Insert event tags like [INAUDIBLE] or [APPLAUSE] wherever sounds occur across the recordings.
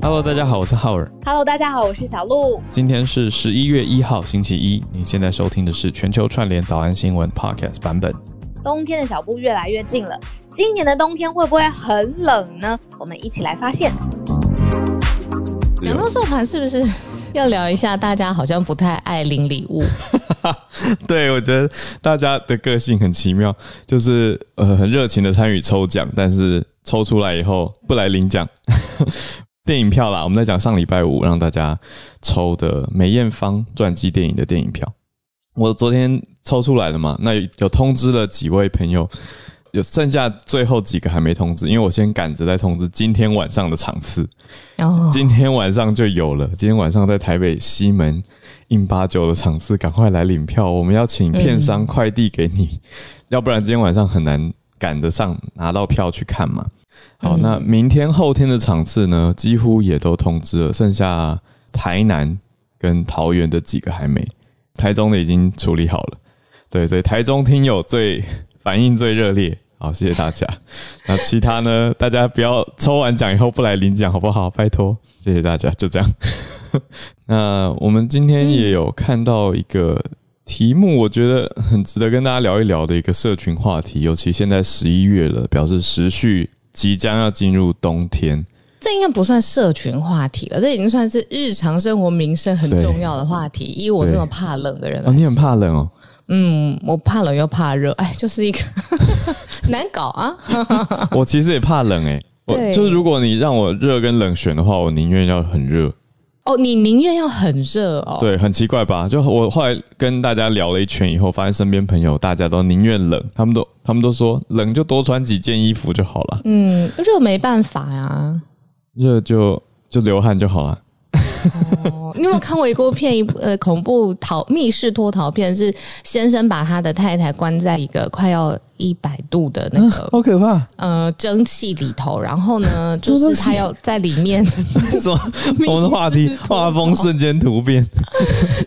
Hello，大家好，我是浩尔。Hello，大家好，我是小鹿。今天是十一月一号，星期一。你现在收听的是全球串联早安新闻 Podcast 版本。冬天的小步越来越近了，今年的冬天会不会很冷呢？我们一起来发现。讲到社团，是不是要聊一下？大家好像不太爱领礼物，[LAUGHS] 对，我觉得大家的个性很奇妙，就是呃很热情的参与抽奖，但是抽出来以后不来领奖。电影票啦，我们在讲上礼拜五让大家抽的梅艳芳传记电影的电影票。我昨天抽出来了嘛，那有通知了几位朋友，有剩下最后几个还没通知，因为我先赶着在通知今天晚上的场次。然后今天晚上就有了。今天晚上在台北西门印八九的场次，赶快来领票。我们要请片商快递给你，要不然今天晚上很难赶得上拿到票去看嘛。好，那明天后天的场次呢，几乎也都通知了，剩下台南跟桃园的几个还没，台中的已经处理好了。对，所以台中听友最反应最热烈。好，谢谢大家。[LAUGHS] 那其他呢？大家不要抽完奖以后不来领奖，好不好？拜托，谢谢大家。就这样。[LAUGHS] 那我们今天也有看到一个题目，我觉得很值得跟大家聊一聊的一个社群话题，尤其现在十一月了，表示时序即将要进入冬天。这应该不算社群话题了，这已经算是日常生活民生很重要的话题。以我这么怕冷的人你很怕冷哦？嗯，我怕冷又怕热，哎，就是一个 [LAUGHS] 难搞啊。我其实也怕冷诶、我对就是如果你让我热跟冷选的话，我宁愿要很热。哦，你宁愿要很热哦？对，很奇怪吧？就我后来跟大家聊了一圈以后，发现身边朋友大家都宁愿冷，他们都他们都说冷就多穿几件衣服就好了，嗯，热没办法呀。热就就流汗就好了。哦，你有没有看过一部片，一部呃恐怖逃密室脱逃片？是先生把他的太太关在一个快要一百度的那个好可怕！呃蒸汽里头，然后呢，[LAUGHS] 就是他要在里面 [LAUGHS] 什么？[LAUGHS] 我们的话题画风瞬间突变。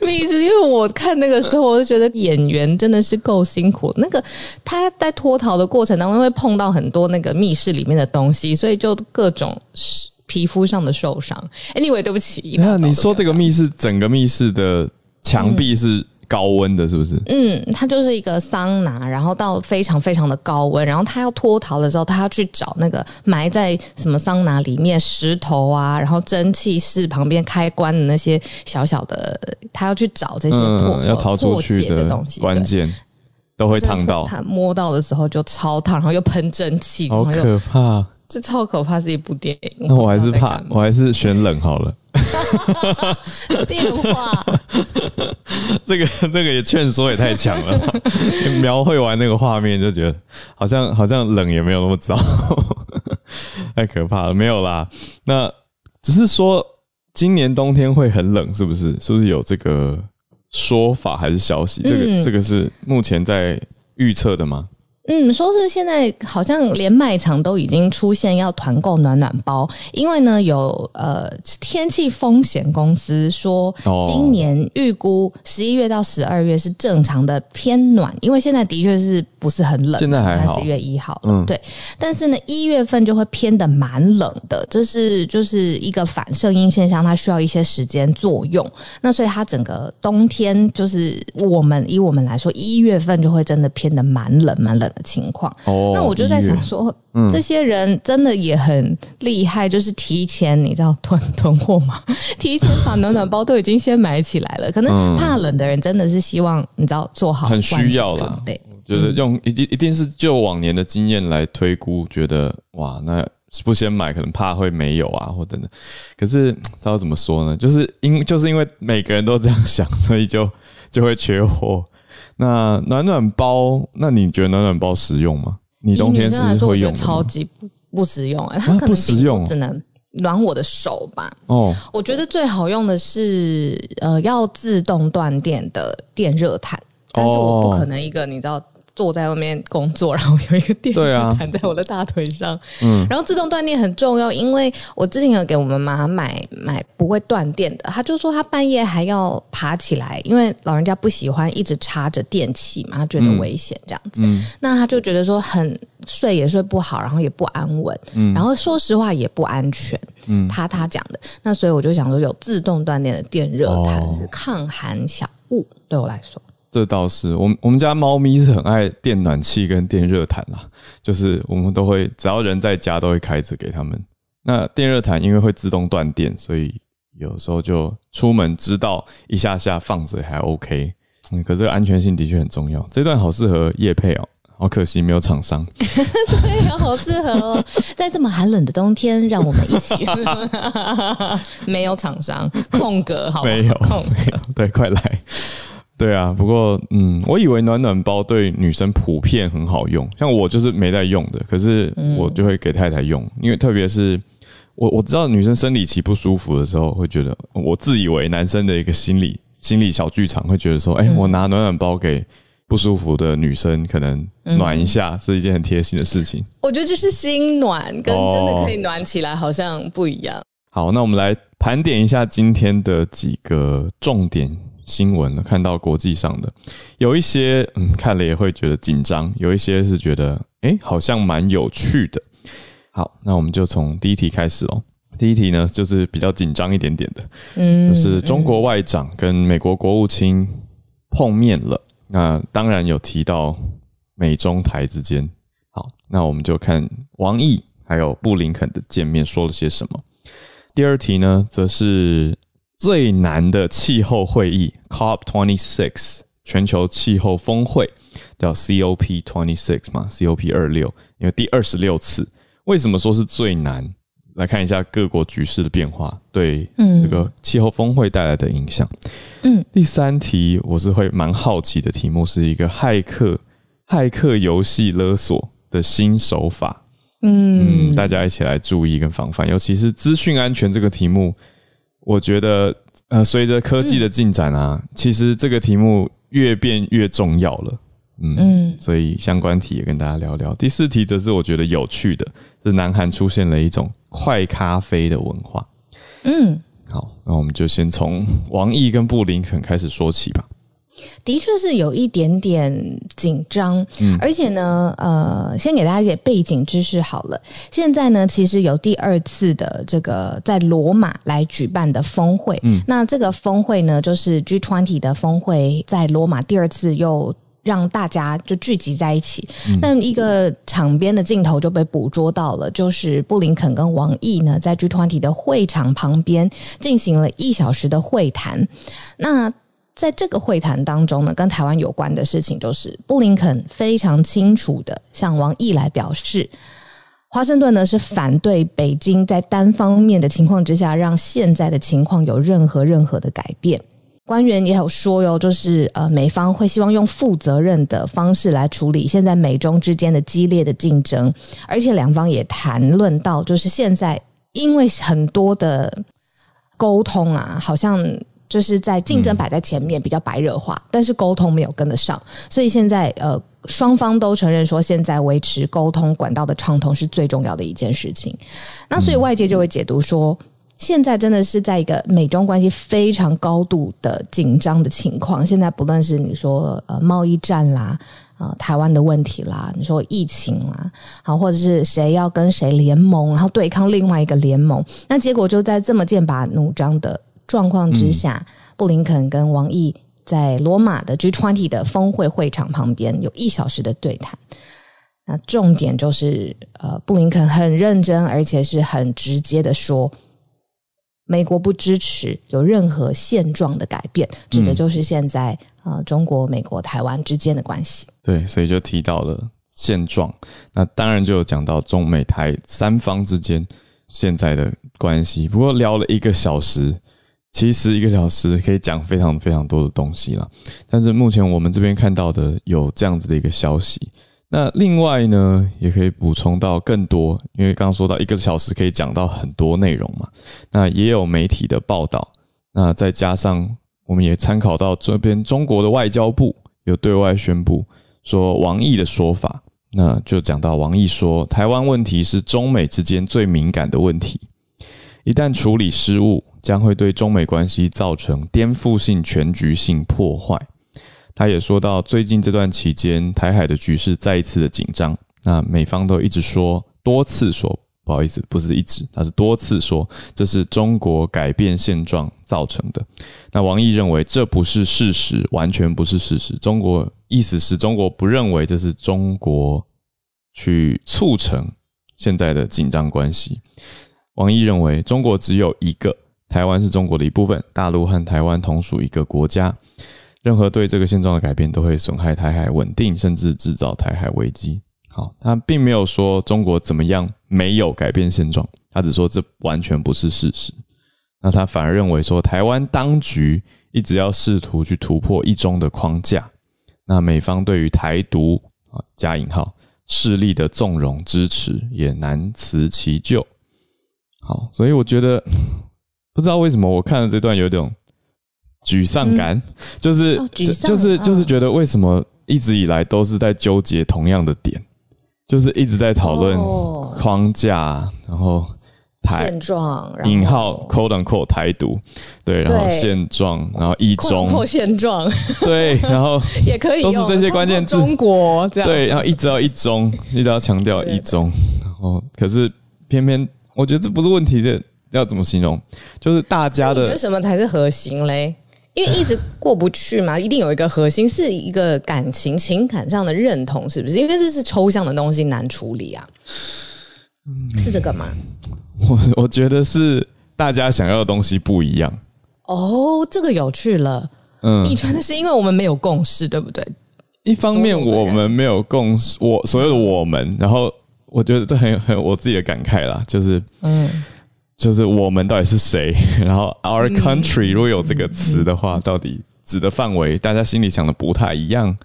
密室，因为我看那个时候，我就觉得演员真的是够辛苦。那个他在脱逃的过程当中会碰到很多那个密室里面的东西，所以就各种皮肤上的受伤。Anyway，对不起，那你说这个密室，整个密室的墙壁是高温的，是不是？嗯，它就是一个桑拿，然后到非常非常的高温，然后他要脱逃的时候，他要去找那个埋在什么桑拿里面石头啊，然后蒸汽室旁边开关的那些小小的，他要去找这些破、嗯，要逃出去的东西，对关键都会烫到，他摸到的时候就超烫，然后又喷蒸汽，好可怕。这超可怕，是一部电影。那我还是怕，我还是选冷好了。[LAUGHS] 电话。[LAUGHS] 这个这个也劝说也太强了，描绘完那个画面就觉得好像好像冷也没有那么糟，太可怕了。没有啦，那只是说今年冬天会很冷，是不是？是不是有这个说法还是消息？这个、嗯这个是目前在预测的吗？嗯，说是现在好像连卖场都已经出现要团购暖暖包，因为呢有呃天气风险公司说哦，今年预估十一月到十二月是正常的偏暖，因为现在的确是不是很冷，现在还好十一月一号，嗯嗯，对，但是呢一月份就会偏的蛮冷的，这是就是一个反射音现象，它需要一些时间作用，那所以它整个冬天就是我们以我们来说，一月份就会真的偏的蛮冷蛮冷的情况。哦，那我就在想说，这些人真的也很厉害，就是提前你知道囤囤货嘛，[LAUGHS] 提前把暖暖包都已经先买起来了。可能怕冷的人真的是希望你知道做好很需要啦万全准备。觉得用一定一定是就往年的经验来推估，觉得哇，那不先买可能怕会没有啊，或等等。可是知道怎么说呢？就是因就是因为每个人都这样想，所以就就会缺货。那暖暖包，那你觉得暖暖包实用吗？你冬天是以女生来说，我觉得会用？超级不不实用哎、它可能不实用只能暖我的手吧。哦，我觉得最好用的是呃要自动断电的电热毯，但是我不可能一个你知道坐在外面工作，然后有一个电热毯在我的大腿上。嗯，然后自动断电很重要，因为我之前有给我妈妈买买不会断电的，她就说她半夜还要爬起来，因为老人家不喜欢一直插着电器嘛，她觉得危险这样子。嗯那她就觉得说很睡也睡不好，然后也不安稳，嗯然后说实话也不安全。嗯，她她讲的，那所以我就想说，有自动断电的电热毯哦是抗寒小物，对我来说。这倒是，我们我们家猫咪是很爱电暖气跟电热毯啦，就是我们都会只要人在家都会开着给他们。那电热毯因为会自动断电，所以有时候就出门知道一下下放着还 OK。嗯，可这个安全性的确很重要。这段好适合夜配哦，好可惜没有厂商。[LAUGHS] 对呀，好适合哦！在这么寒冷的冬天，让我们一起。[LAUGHS] 没有厂商空格，好吗没有空格，对，快来。对啊，不过嗯，我以为暖暖包对女生普遍很好用，像我就是没在用的，可是我就会给太太用，因为特别是我我知道女生生理期不舒服的时候，会觉得我自以为男生的一个心理心理小剧场，会觉得说，哎、我拿暖暖包给不舒服的女生，可能暖一下、是一件很贴心的事情。我觉得这是心暖，跟哦真的可以暖起来好像不一样。好，那我们来盘点一下今天的几个重点新闻。看到国际上的有一些，嗯，看了也会觉得紧张；有一些是觉得，诶，好像蛮有趣的。好，那我们就从第一题开始哦。第一题呢，就是比较紧张一点点的，嗯就是中国外长跟美国国务卿碰面了。那当然有提到美中台之间。好，那我们就看王毅还有布林肯的见面说了些什么。第二题呢，则是最难的气候会议 COP twenty six 全球气候峰会，叫 COP twenty six 嘛，COP 二六，因为第二十六次。为什么说是最难？来看一下各国局势的变化对这个气候峰会带来的影响。嗯，第三题我是会蛮好奇的题目，是一个骇客骇客游戏勒索的新手法。嗯，大家一起来注意跟防范，尤其是资讯安全这个题目，我觉得呃，随着科技的进展啊，其实这个题目越变越重要了。嗯嗯所以相关题也跟大家聊聊。第四题则是我觉得有趣的，是南韩出现了一种快咖啡的文化。嗯，好，那我们就先从王毅跟布林肯开始说起吧。的确是有一点点紧张，嗯而且呢，呃，先给大家一些背景知识好了。现在呢，其实有第二次的这个在罗马来举办的峰会，嗯，那这个峰会呢，就是 G20 的峰会，在罗马第二次又。让大家就聚集在一起，那一个场边的镜头就被捕捉到了，就是布林肯跟王毅呢在 G20 的会场旁边进行了一小时的会谈。那在这个会谈当中呢，跟台湾有关的事情就是布林肯非常清楚的向王毅来表示，华盛顿呢是反对北京在单方面的情况之下，让现在的情况有任何任何的改变。官员也有说哟，就是呃，美方会希望用负责任的方式来处理现在美中之间的激烈的竞争，而且两方也谈论到，就是现在因为很多的沟通啊，好像就是在竞争摆在前面，比较白热化，但是沟通没有跟得上，所以现在呃，双方都承认说，现在维持沟通管道的畅通是最重要的一件事情。那所以外界就会解读说。现在真的是在一个美中关系非常高度的紧张的情况。现在不论是你说呃贸易战啦，呃台湾的问题啦，你说疫情啦，好或者是谁要跟谁联盟，然后对抗另外一个联盟，那结果就在这么剑拔弩张的状况之下，布林肯跟王毅在罗马的 G20 的峰会会场旁边有一小时的对谈。那重点就是，呃，布林肯很认真，而且是很直接的说，美国不支持有任何现状的改变，指的就是现在呃中国、美国、台湾之间的关系。对，所以就提到了现状。那当然就有讲到中美台三方之间现在的关系。不过聊了一个小时，其实一个小时可以讲非常非常多的东西了。但是目前我们这边看到的有这样子的一个消息。那另外呢，也可以补充到更多，因为刚刚说到一个小时可以讲到很多内容嘛。那也有媒体的报道，那再加上我们也参考到这边中国的外交部有对外宣布说王毅的说法，那就讲到王毅说，台湾问题是中美之间最敏感的问题，一旦处理失误，将会对中美关系造成颠覆性、全局性破坏。他也说到，最近这段期间，台海的局势再一次的紧张，那美方都一直说，多次说。不好意思，不是一直，他是多次说这是中国改变现状造成的。那王毅认为这不是事实，完全不是事实。中国意思是中国不认为这是中国去促成现在的紧张关系。王毅认为中国只有一个，台湾是中国的一部分，大陆和台湾同属一个国家。任何对这个现状的改变都会损害台海稳定，甚至制造台海危机。好，他并没有说中国怎么样没有改变现状，他只说这完全不是事实。那他反而认为说，台湾当局一直要试图去突破一中的框架，那美方对于台独啊加引号势力的纵容支持也难辞其咎。好，所以我觉得不知道为什么我看了这段有点沮丧感，就是就是就是觉得为什么一直以来都是在纠结同样的点。就是一直在讨论框架，然后台现状引号 quote unquote 台独，对，然后现状，然后一中。现状，[LAUGHS] 对，然后 [LAUGHS] 也可以都是这些关键字，中国这样，对，然后一直要一中，一直要强调一中，然后可是偏偏我觉得这不是问题的，要怎么形容？就是大家的，觉得什么才是核心嘞？因为一直过不去嘛，一定有一个核心是一个感情、情感上的认同，是不是？因为这是抽象的东西，难处理啊。嗯是这个吗？我我觉得是大家想要的东西不一样。哦，这个有趣了。嗯，你觉得是因为我们没有共识，对不对？一方面我们没有共识，我所有的我们，然后我觉得这很很我自己的感慨啦，就是嗯。就是我们到底是谁？[LAUGHS] 然后 our country 如果有这个词的话，到底指的范围，大家心里想的不太一样。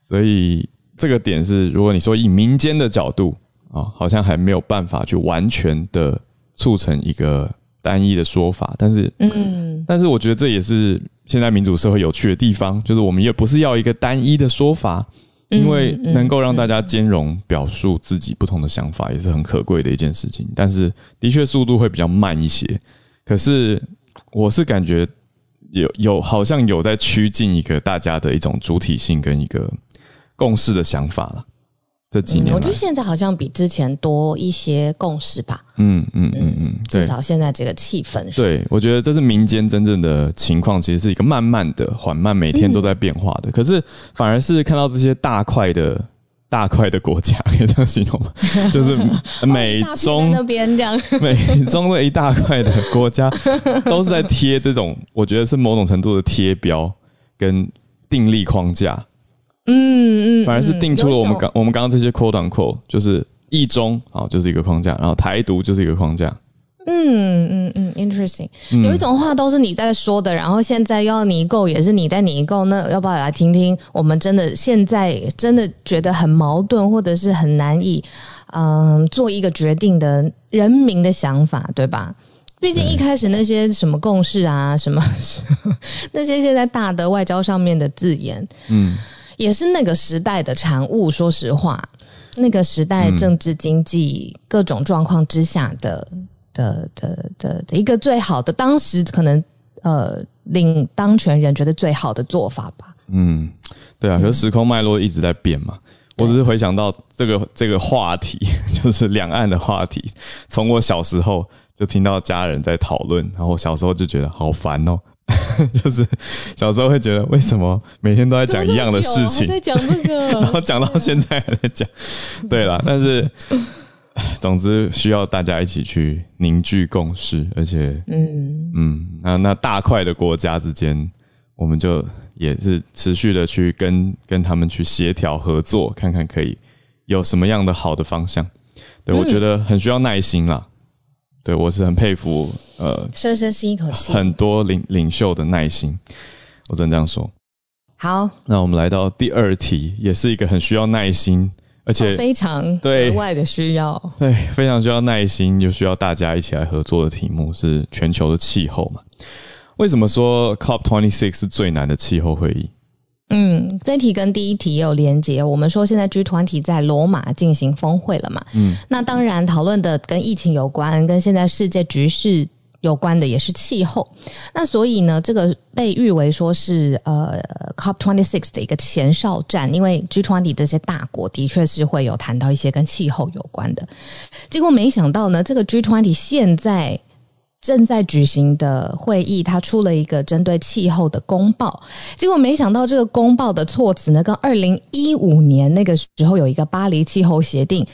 所以这个点是，如果你说以民间的角度啊，好像还没有办法去完全的促成一个单一的说法。但是，嗯，但是我觉得这也是现在民主社会有趣的地方，就是我们也不是要一个单一的说法。因为能够让大家兼容表述自己不同的想法，也是很可贵的一件事情。但是，的确速度会比较慢一些。可是，我是感觉有有好像有在趋近一个大家的一种主体性跟一个共识的想法了。这几年，我觉得现在好像比之前多一些共识吧。嗯嗯嗯嗯，至少现在这个气氛。对，我觉得这是民间真正的情况，其实是一个慢慢的、缓慢，每天都在变化的。可是反而是看到这些大块的、大块的国家，[LAUGHS] 可以这样形容吗？[LAUGHS] 就是美中那边这样，[LAUGHS] 美中的一大块的国家都是在贴这种，我觉得是某种程度的贴标跟定力框架。嗯嗯，反而是定出了我们刚我们刚刚这些 quote unquote，就是一中啊，就是一个框架，然后台独就是一个框架。嗯嗯嗯，interesting。有一种话都是你在说的，然后现在要拟构也是你在拟构，那要不要来听听？我们真的现在真的觉得很矛盾，或者是很难以嗯做一个决定的人民的想法，对吧？毕竟一开始那些什么共识啊，什么 [LAUGHS] 那些现在大的外交上面的字眼，嗯。也是那个时代的产物。说实话，那个时代政治经济各种状况之下的的的的一个最好的，当时可能呃领当权人觉得最好的做法吧。嗯，对啊，可是时空脉络一直在变嘛。我只是回想到这个这个话题，就是两岸的话题，从我小时候就听到家人在讨论，然后小时候就觉得好烦哦。[LAUGHS] 就是小时候会觉得，为什么每天都在讲一样的事情，在讲这个，[LAUGHS] 然后讲到现在还在讲。对了，但是总之需要大家一起去凝聚共识，而且，嗯嗯，那那大块的国家之间，我们就也是持续的去跟跟他们去协调合作，看看可以有什么样的好的方向。对我觉得很需要耐心啦。对，我是很佩服，呃，深深吸一口气，很多领领袖的耐心，我只能这样说。好，那我们来到第二题，也是一个很需要耐心，而且非常对外的需要，对，非常需要耐心，又需要大家一起来合作的题目是全球的气候嘛？为什么说 COP twenty six 是最难的气候会议？嗯，这一题跟第一题也有连结。我们说现在 G 团体在罗马进行峰会了嘛？嗯，那当然讨论的跟疫情有关，跟现在世界局势有关的也是气候。那所以呢，这个被誉为说是呃 COP twenty six 的一个前哨战，因为 G 团体这些大国的确是会有谈到一些跟气候有关的。结果没想到呢，这个 G 团体现在。正在举行的会议，他出了一个针对气候的公报，结果没想到这个公报的措辞呢，跟二零一五年那个时候有一个巴黎气候协定，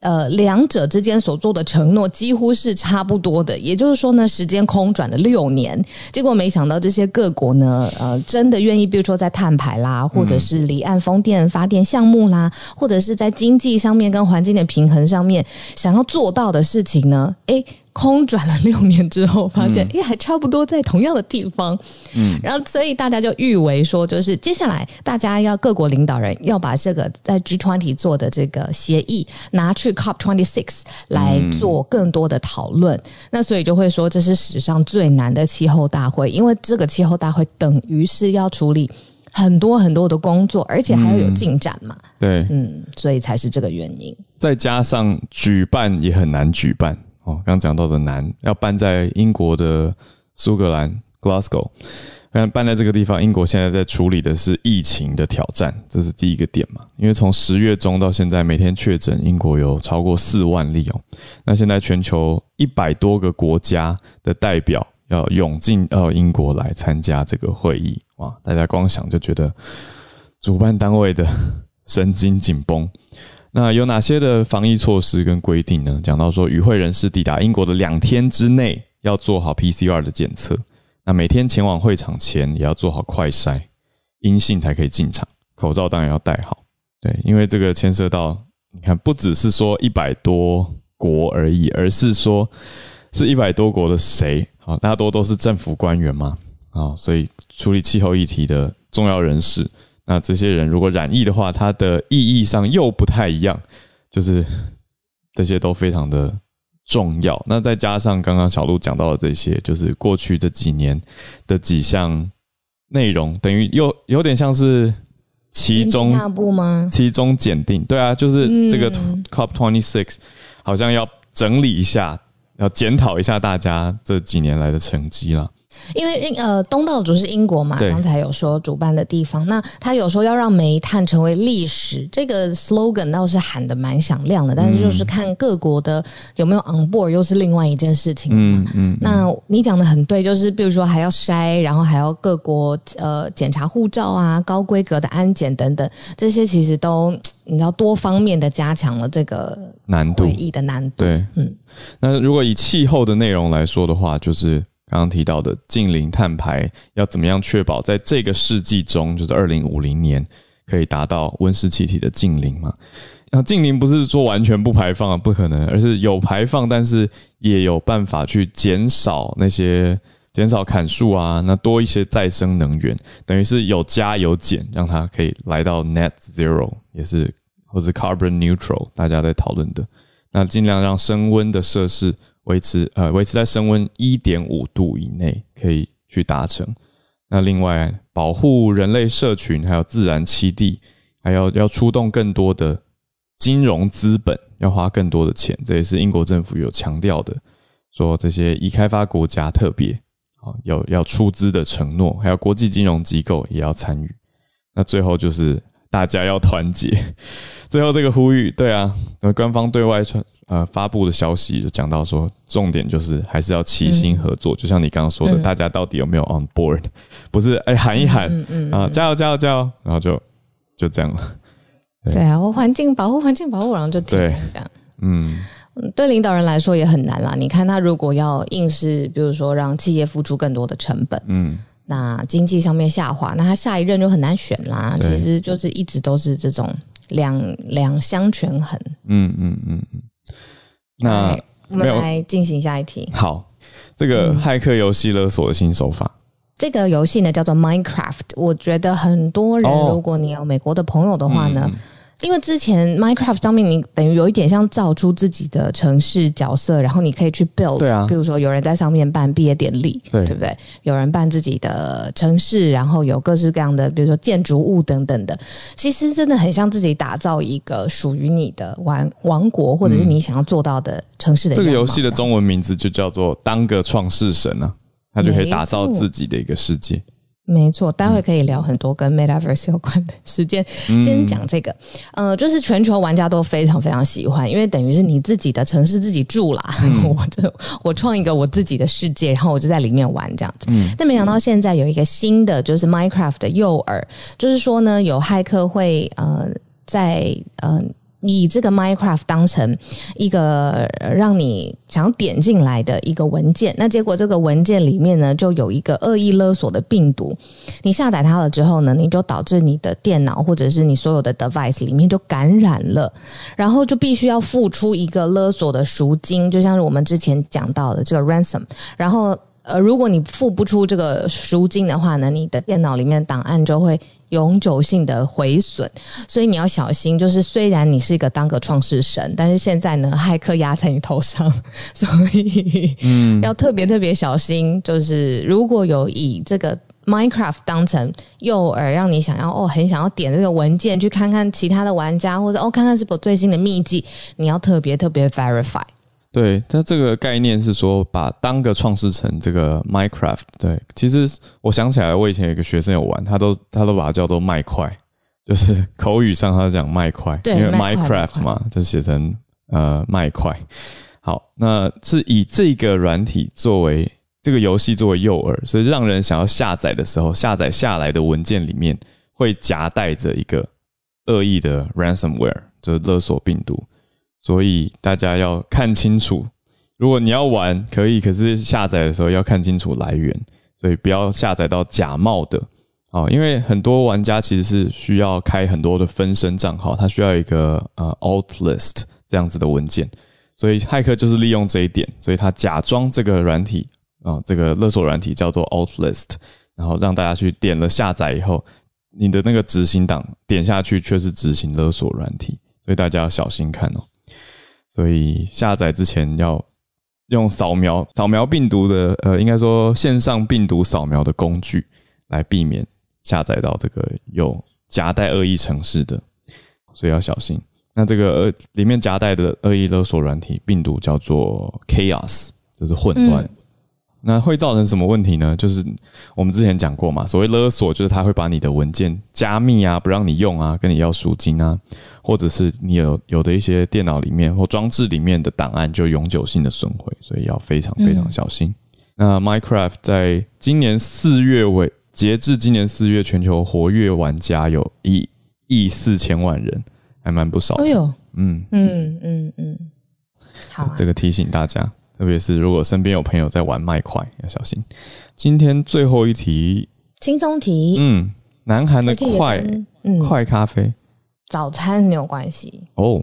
呃，两者之间所做的承诺几乎是差不多的。也就是说呢，时间空转了六年，结果没想到这些各国呢，呃，真的愿意，比如说在碳排啦，或者是离岸风电发电项目啦，或者是在经济上面跟环境的平衡上面想要做到的事情呢，诶。空转了六年之后，发现哎，还差不多在同样的地方。嗯，然后所以大家就誉为说，就是接下来大家要各国领导人要把这个在 G twenty 做的这个协议拿去 COP twenty six 来做更多的讨论。那所以就会说，这是史上最难的气候大会，因为这个气候大会等于是要处理很多很多的工作，而且还要有进展嘛。对，嗯，所以才是这个原因。再加上举办也很难举办。哦，刚讲到的难，要办在英国的苏格兰 Glasgow，但办在这个地方，英国现在在处理的是疫情的挑战，这是第一个点嘛。因为从十月中到现在，每天确诊英国有超过四万例哦。那现在全球一百多个国家的代表要涌进到英国来参加这个会议，哇！大家光想就觉得主办单位的 [LAUGHS] 神经紧绷。那有哪些的防疫措施跟规定呢？讲到说，与会人士抵达英国的两天之内要做好 PCR 的检测，那每天前往会场前也要做好快筛，阴性才可以进场。口罩当然要戴好，对，因为这个牵涉到，你看不只是说一百多国而已，而是说是一百多国的谁啊？大多都是政府官员嘛，啊，所以处理气候议题的重要人士。那这些人如果染疫的话，它的意义上又不太一样，就是这些都非常的重要。那再加上刚刚小鹿讲到的这些，就是过去这几年的几项内容，等于又有点像是其中吗？其中检定，对啊，就是这个 COP twenty six 好像要整理一下，要检讨一下大家这几年来的成绩了。因为呃，东道主是英国嘛，刚才有说主办的地方，那他有说要让煤炭成为历史，这个 slogan 倒是喊的蛮响亮的，但是就是看各国的有没有 on board，又是另外一件事情嗯嗯。那你讲的很对，就是比如说还要筛，然后还要各国呃检查护照啊，高规格的安检等等，这些其实都你知道多方面的加强了这个难度，会议的难度。对，嗯。那如果以气候的内容来说的话，就是。刚刚提到的近零碳排要怎么样确保在这个世纪中，就是二零五零年可以达到温室气体的近零嘛？那近零不是说完全不排放啊，不可能，而是有排放，但是也有办法去减少那些减少砍树啊，那多一些再生能源，等于是有加有减，让它可以来到 net zero，也是或是 carbon neutral，大家在讨论的，那尽量让升温的设施。维持呃维持在升温一点五度以内可以去达成。那另外保护人类社群还有自然栖地，还要要出动更多的金融资本，要花更多的钱。这也是英国政府有强调的，说这些已开发国家特别啊要要出资的承诺，还有国际金融机构也要参与。那最后就是大家要团结。[LAUGHS] 最后这个呼吁，对啊，呃官方对外传。呃，发布的消息就讲到说，重点就是还是要齐心合作。就像你刚刚说的，大家到底有没有 on board？不是，哎，喊一喊啊，加油，加油，加油，然后就就这样了。对啊，我环境保护，环境保护，然后就这样。嗯，对领导人来说也很难啦。你看他如果要硬是，比如说让企业付出更多的成本，嗯，那经济上面下滑，那他下一任就很难选啦。其实就是一直都是这种两两相权衡。嗯嗯嗯嗯。那我们来进行下一题。好，这个骇客游戏勒索的新手法。这个游戏呢叫做 Minecraft。我觉得很多人，如果你有美国的朋友的话呢，因为之前 Minecraft 上面你等于有一点像造出自己的城市角色，然后你可以去 build，对啊。比如说有人在上面办毕业典礼，对。对不对？有人办自己的城市，然后有各式各样的，比如说建筑物等等的，其实真的很像自己打造一个属于你的王王国，或者是你想要做到的城市的这个游戏的中文名字就叫做“当个创世神”啊，他就可以打造自己的一个世界。没错，待会可以聊很多跟 Metaverse 有关的 [LAUGHS] 时间。先讲这个，呃，就是全球玩家都非常非常喜欢，因为等于是你自己的城市自己住啦，[LAUGHS] 我就我创一个我自己的世界，然后我就在里面玩这样子。但没想到现在有一个新的，就是 Minecraft 的诱饵，就是说呢，有骇客会呃在呃。以这个 Minecraft 当成一个让你想要点进来的一个文件，那结果这个文件里面呢，就有一个恶意勒索的病毒。你下载它了之后呢，你就导致你的电脑或者是你所有的 device 里面就感染了，然后就必须要付出一个勒索的赎金，就像是我们之前讲到的这个 ransom，然后。呃，如果你付不出这个赎金的话呢，你的电脑里面档案就会永久性的毁损，所以你要小心。就是虽然你是一个当个创世神，但是现在呢，骇客压在你头上，[LAUGHS] 所以嗯，要特别特别小心。就是如果有以这个 Minecraft 当成诱饵，让你想要哦，很想要点这个文件去看看其他的玩家，或者哦看看是否最新的秘籍，你要特别特别 verify。对，它这个概念是说，把当个创世城这个 Minecraft。对，其实我想起来，我以前有一个学生有玩，他都他都把它叫做麦块，就是口语上他讲麦块，因为 Minecraft 嘛，就写成呃麦块。好，那是以这个软体作为这个游戏作为诱饵，所以让人想要下载的时候，下载下来的文件里面会夹带着一个恶意的 ransomware，就是勒索病毒。所以大家要看清楚，如果你要玩可以，可是下载的时候要看清楚来源，所以不要下载到假冒的。哦，因为很多玩家其实是需要开很多的分身账号，他需要一个呃 alt list 这样子的文件，所以骇客就是利用这一点，所以他假装这个软体啊、这个勒索软体叫做 alt list，然后让大家去点了下载以后，你的那个执行档点下去却是执行勒索软体，所以大家要小心看哦。所以下载之前要用扫描扫描病毒的呃，应该说线上病毒扫描的工具来避免下载到这个有夹带恶意城市的，所以要小心。那这个呃里面夹带的恶意勒索软体病毒叫做 Chaos，就是混乱。那会造成什么问题呢？就是我们之前讲过嘛，所谓勒索就是他会把你的文件加密啊，不让你用啊，跟你要赎金啊，或者是你有有的一些电脑里面或装置里面的档案就永久性的损毁，所以要非常非常小心。那 Minecraft 在今年四月尾，截至今年四月，全球活跃玩家有一亿四千万人，还蛮不少的。哎呦，嗯，嗯嗯嗯，好、啊，这个提醒大家，特别是如果身边有朋友在玩麦块，要小心。今天最后一题，轻松题，嗯，南韩的快嗯快咖啡早餐很有关系。哦，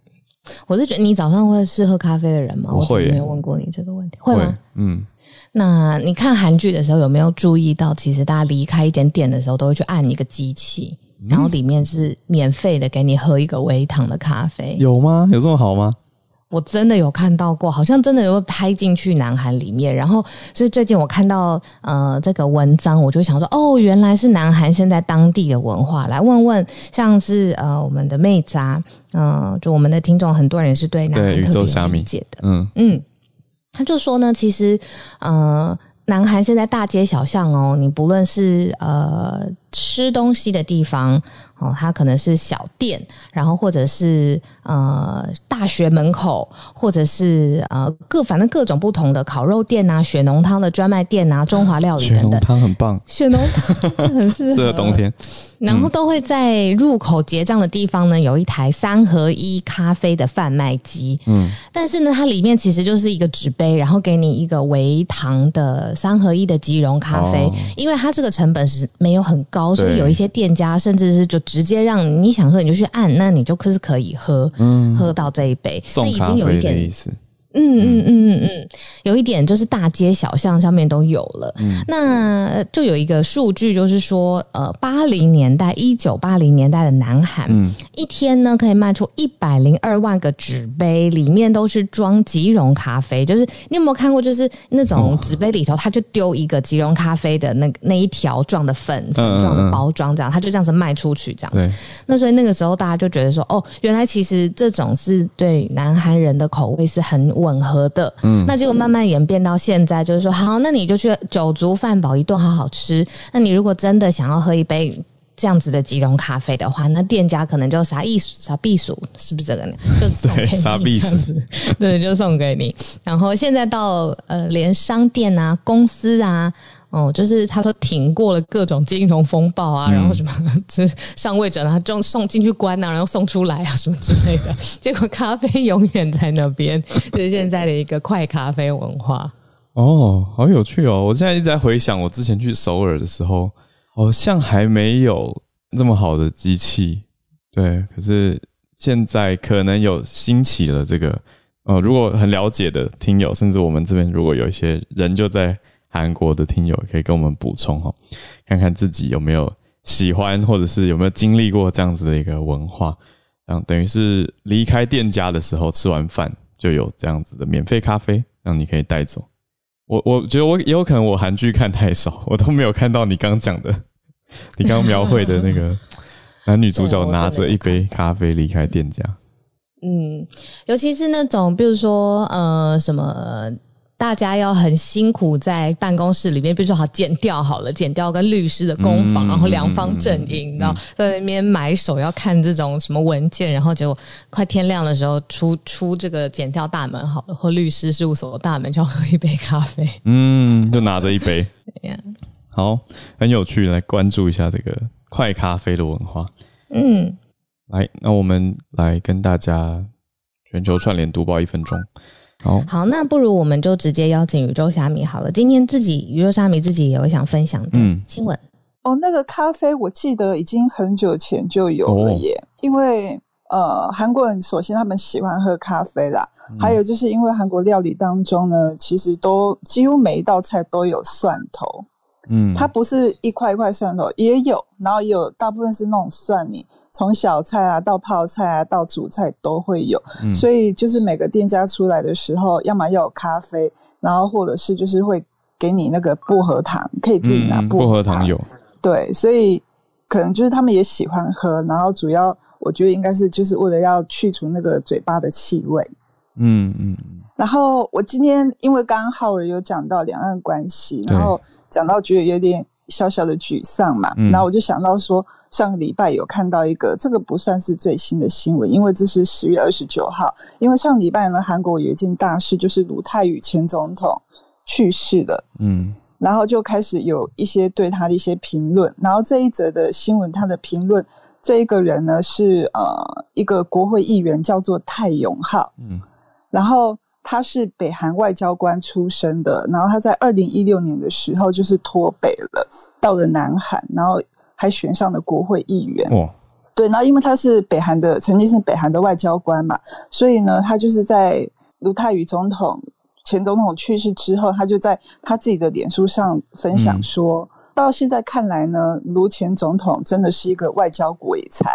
[LAUGHS] 我是觉得你早上会是喝咖啡的人吗？我怎么我会没有问过你这个问题，会吗？嗯，那你看韩剧的时候有没有注意到，其实大家离开一点点的时候都会去按一个机器，嗯然后里面是免费的，给你喝一个微糖的咖啡。有吗？有这么好吗？我真的有看到过，好像真的有拍进去南韩里面。然后，所以最近我看到呃这个文章，我就想说，哦，原来是南韩现在当地的文化。来问问，像是呃我们的妹子啊，呃，就我们的听众，很多人是对南韩特别理解的。嗯，嗯，他就说呢，其实呃，南韩现在大街小巷哦，你不论是呃吃东西的地方哦，它可能是小店，然后或者是呃大学门口，或者是呃各反正各种不同的烤肉店啊、血浓汤的专卖店啊、中华料理等等。汤很棒，血浓汤很适合适合冬天。然后都会在入口结账的地方呢，有一台三合一咖啡的贩卖机。嗯，但是呢，它里面其实就是一个纸杯，然后给你一个微糖的三合一的即溶咖啡。哦因为它这个成本是没有很高，所以有一些店家甚至是就直接让你想喝你就去按，那你就可是可以喝、喝到这一杯。那已经有一点意思。嗯嗯嗯嗯嗯，有一点就是大街小巷上面都有了。那就有一个数据，就是说，呃，八零年代，一九八零年代的南韩，一天呢可以卖出一百零二万个纸杯，里面都是装即溶咖啡。就是你有没有看过，就是那种纸杯里头，他就丢一个即溶咖啡的那那一条状的粉粉状的包装，这样他就这样子卖出去，这样子。那所以那个时候大家就觉得说，哦，原来其实这种是对南韩人的口味是很吻合的。嗯，那结果慢慢演变到现在，就是说，好，那你就去酒足饭饱一顿好好吃。那你如果真的想要喝一杯这样子的吉隆咖啡的话，那店家可能就啥意啥避暑，是不是这个呢？[LAUGHS] 就送给你啥避暑？对，就送给你。然后现在到呃，连商店啊、公司啊。哦，就是他说挺过了各种金融风暴啊，然后什么，就是上位者呢就送进去关啊，然后送出来啊，什么之类的。[LAUGHS] 结果咖啡永远在那边，就是现在的一个快咖啡文化。哦，好有趣哦！我现在一直在回想，我之前去首尔的时候，好像还没有这么好的机器。对，可是现在可能有兴起了这个。呃，如果很了解的听友，甚至我们这边如果有一些人就在。韩国的听友可以跟我们补充哈，看看自己有没有喜欢，或者是有没有经历过这样子的一个文化，然后等于是离开店家的时候，吃完饭就有这样子的免费咖啡，让你可以带走。我我觉得我也有可能我韩剧看太少，我都没有看到你刚讲的，[LAUGHS] 你刚刚描绘的那个 [LAUGHS] 男女主角拿着一杯咖啡离开店家。嗯，尤其是那种比如说呃什么。大家要很辛苦在办公室里面，比如说好剪掉好了，剪掉跟律师的攻防，然后两方阵营，然后在那边埋手要看这种什么文件，然后结果快天亮的时候出出这个剪掉大门好了，或律师事务所的大门就要喝一杯咖啡，[LAUGHS] 嗯，就拿着一杯，好，很有趣，来关注一下这个快咖啡的文化，嗯，来，那我们来跟大家全球串联读报一分钟。好，那不如我们就直接邀请宇宙虾米好了。今天自己宇宙虾米自己有想分享的新闻哦。那个咖啡，我记得已经很久前就有了耶。因为呃，韩国人首先他们喜欢喝咖啡啦，还有就是因为韩国料理当中呢，其实都几乎每一道菜都有蒜头。嗯，它不是一块一块蒜头，也有，然后也有大部分是那种蒜泥，从小菜啊到泡菜啊到主菜都会有，所以就是每个店家出来的时候，要么要有咖啡，然后或者是就是会给你那个薄荷糖，可以自己拿薄荷糖。有，对，所以可能就是他们也喜欢喝，然后主要我觉得应该是就是为了要去除那个嘴巴的气味，嗯嗯。然后我今天因为刚刚浩尔有讲到两岸关系，然后讲到觉得有点小小的沮丧嘛，然后我就想到说，上个礼拜有看到一个，这个不算是最新的新闻，因为这是十月二十九号，因为上礼拜呢，韩国有一件大事，就是卢泰愚前总统去世了，嗯，然后就开始有一些对他的一些评论，然后这一则的新闻，他的评论，这一个人呢是呃一个国会议员，叫做泰永浩，嗯，然后。他是北韩外交官出身的，然后他在二零一六年的时候就是脱北了，到了南韩，然后还选上了国会议员。哦，对，然后因为他是北韩的，曾经是北韩的外交官嘛，所以呢，他就是在卢泰愚总统前总统去世之后，他就在他自己的脸书上分享说，到现在看来呢，卢前总统真的是一个外交鬼才，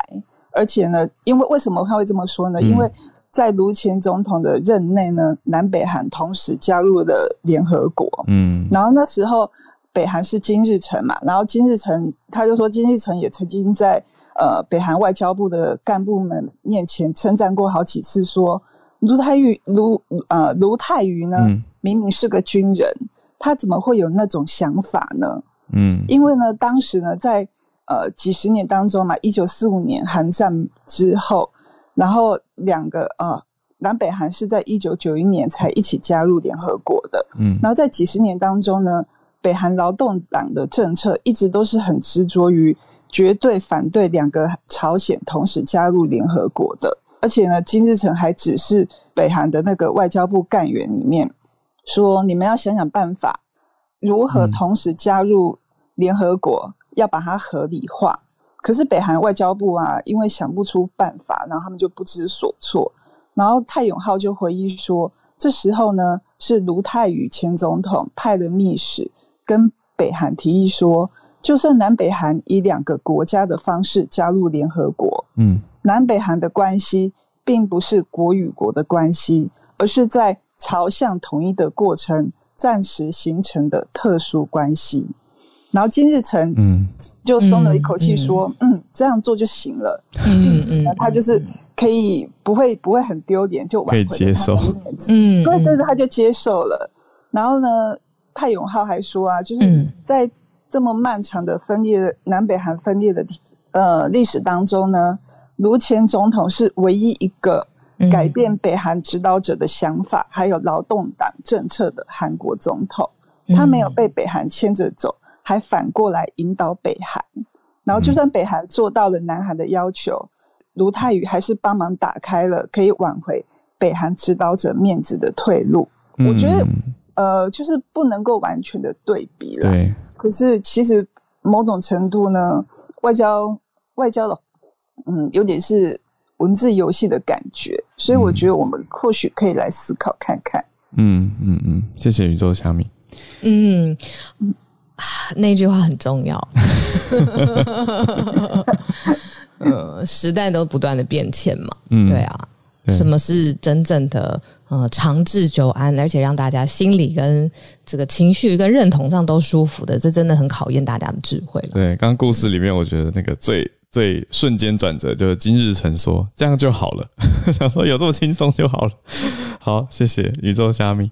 而且呢，因为为什么他会这么说呢？因为在卢前总统的任内呢，南北韩同时加入了联合国。嗯，然后那时候北韩是金日成嘛，然后金日成他就说，金日成也曾经在呃北韩外交部的干部们面前称赞过好几次，说卢泰愚卢呃卢泰愚呢，明明是个军人，他怎么会有那种想法呢？嗯，因为呢，当时呢，在呃几十年当中嘛，一九四五年韩战之后。然后两个呃，南北韩是在一九九一年才一起加入联合国的。嗯，然后在几十年当中呢，北韩劳动党的政策一直都是很执着于绝对反对两个朝鲜同时加入联合国的。而且呢，金日成还指示北韩的那个外交部干员里面说：“你们要想想办法，如何同时加入联合国，要把它合理化。”可是北韩外交部啊，因为想不出办法，然后他们就不知所措。然后泰永浩就回忆说，这时候呢，是卢泰愚前总统派的密使跟北韩提议说，就算南北韩以两个国家的方式加入联合国，嗯，南北韩的关系并不是国与国的关系，而是在朝向统一的过程暂时形成的特殊关系。然后金日成嗯。就松了一口气说嗯这样做就行了，并且呢他就是可以不会不会很丢脸就可以接受。嗯对对对他就接受了。然后呢泰永浩还说啊就是在这么漫长的分裂的南北韩分裂的呃历史当中呢，卢前总统是唯一一个改变北韩指导者的想法还有劳动党政策的韩国总统，他没有被北韩牵着走。还反过来引导北韩，然后就算北韩做到了南韩的要求，卢泰愚还是帮忙打开了可以挽回北韩指导者面子的退路。我觉得，呃，就是不能够完全的对比了。对。可是其实某种程度呢，外交外交的，嗯，有点是文字游戏的感觉。所以我觉得我们或许可以来思考看看。嗯嗯嗯，谢谢宇宙小米。嗯。[SIGHS] 那句话很重要。呃，[LAUGHS] 时代都不断的变迁嘛，嗯，对啊，什么是真正的呃长治久安，而且让大家心理跟这个情绪跟认同上都舒服的，这真的很考验大家的智慧了。对，刚刚故事里面，我觉得那个最最瞬间转折就是金日成说这样就好了，[LAUGHS] 想说有这么轻松就好了。[LAUGHS] 好，谢谢宇宙虾米。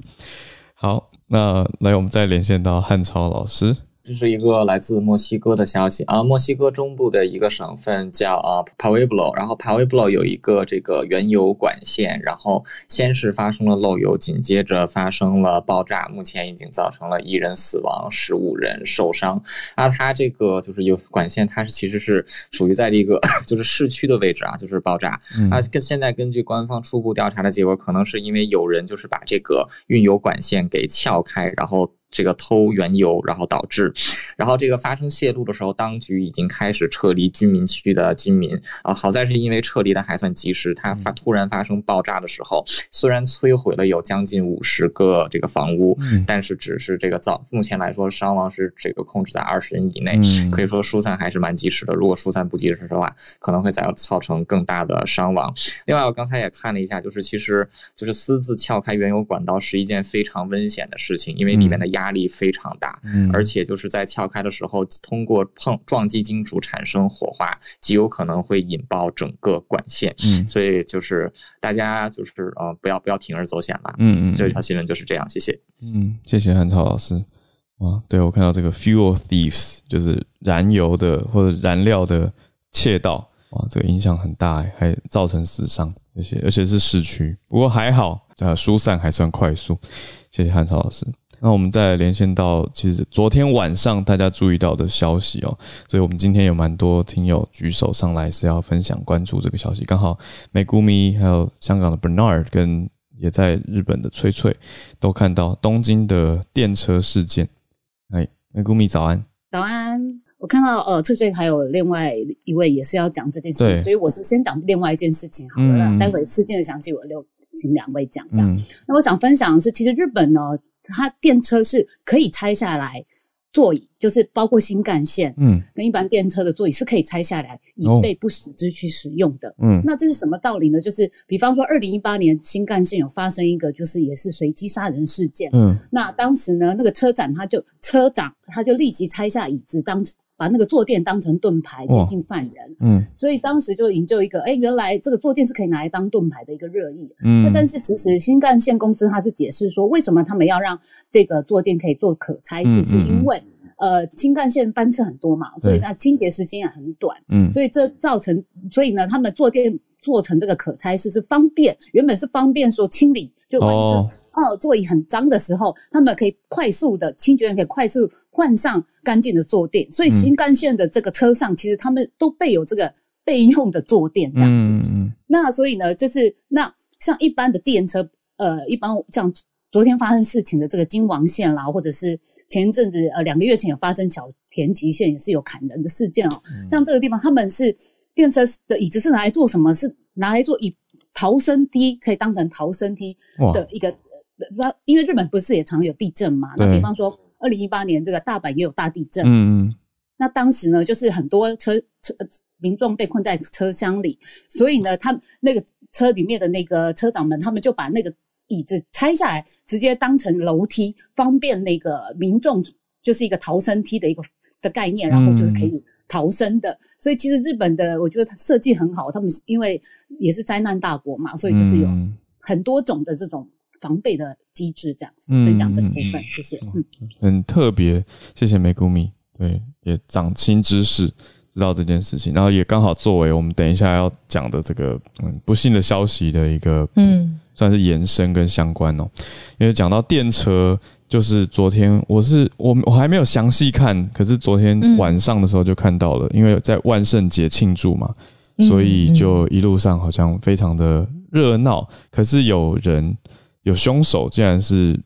好。那来，我们再连线到汉超老师。这是一个来自墨西哥的消息啊，墨西哥中部的一个省份叫啊 Pueblo，然后 Pueblo 有一个这个原油管线，然后先是发生了漏油，紧接着发生了爆炸，目前已经造成了一人死亡，十五人受伤。啊，它这个就是有管线，它是其实是属于在这个 [COUGHS] 就是市区的位置啊，就是爆炸。啊，跟现在根据官方初步调查的结果，可能是因为有人就是把这个运油管线给撬开，然后。这个偷原油，然后导致，然后这个发生泄露的时候，当局已经开始撤离居民区的居民啊。好在是因为撤离的还算及时，它发突然发生爆炸的时候，虽然摧毁了有将近五十个这个房屋，但是只是这个造目前来说伤亡是这个控制在二十人以内，可以说疏散还是蛮及时的。如果疏散不及时的话，可能会再造成更大的伤亡。另外，我刚才也看了一下，就是其实就是私自撬开原油管道是一件非常危险的事情，因为里面的压力非常大，而且就是在撬开的时候，通过碰撞击金属产生火花，极有可能会引爆整个管线。嗯，所以就是大家就是呃，不要不要铤而走险了。嗯嗯，这条新闻就是这样。谢谢。嗯，谢谢韩超老师。啊，对我看到这个 fuel thieves 就是燃油的或者燃料的窃盗，啊，这个影响很大，还造成死伤，而且而且是市区，不过还好，呃，疏散还算快速。谢谢汉超老师。那我们再连线到，其实昨天晚上大家注意到的消息哦，所以我们今天有蛮多听友举手上来是要分享关注这个消息。刚好美谷咪还有香港的 Bernard 跟也在日本的翠翠都看到东京的电车事件。哎，美谷咪早安，早安！我看到呃翠翠还有另外一位也是要讲这件事，所以我是先讲另外一件事情好了，待会事件的详细我留请两位讲。这样，那我想分享的是，其实日本呢。它电车是可以拆下来座椅，就是包括新干线，嗯，跟一般电车的座椅是可以拆下来以备不时之需使用的，嗯，那这是什么道理呢？就是比方说，二零一八年新干线有发生一个就是也是随机杀人事件，嗯，那当时呢，那个车长他就车长他就立即拆下椅子当。把那个坐垫当成盾牌接近犯人，嗯，所以当时就营救一个，哎，原来这个坐垫是可以拿来当盾牌的一个热议，嗯，那但是其实新干线公司它是解释说，为什么他们要让这个坐垫可以做可拆卸，是因为呃新干线班次很多嘛，所以那清洁时间也很短，嗯，所以这造成，所以呢，他们坐垫。做成这个可拆式是方便，原本是方便说清理，就万一哦座椅很脏的时候，他们可以快速的清洁员可以快速换上干净的坐垫，所以新干线的这个车上其实他们都备有这个备用的坐垫这样子。那所以呢，就是那像一般的电车，呃，一般像昨天发生事情的这个金王线啦，或者是前一阵子呃两个月前有发生小田急线也是有砍人的事件哦，像这个地方他们是。电车的椅子是拿来做什么？是拿来做以逃生梯，可以当成逃生梯的一个那因为日本不是也常有地震嘛？那比方说，二零一八年这个大阪也有大地震。嗯嗯。那当时呢，就是很多车车民众被困在车厢里，所以呢，他那个车里面的那个车长们，他们就把那个椅子拆下来，直接当成楼梯，方便那个民众，就是一个逃生梯的一个的概念，然后就是可以逃生的。所以其实日本的，我觉得它设计很好，他们因为也是灾难大国嘛，所以就是有很多种的这种防备的机制，这样子分享这个部分，谢谢。嗯，很特别，谢谢梅谷米。对，也长新知识，知道这件事情，然后也刚好作为我们等一下要讲的这个嗯不幸的消息的一个嗯，算是延伸跟相关哦。因为讲到电车，就是昨天我是我我还没有详细看，可是昨天晚上的时候就看到了，因为在万圣节庆祝嘛，所以就一路上好像非常的热闹。可是有人有凶手，竟然是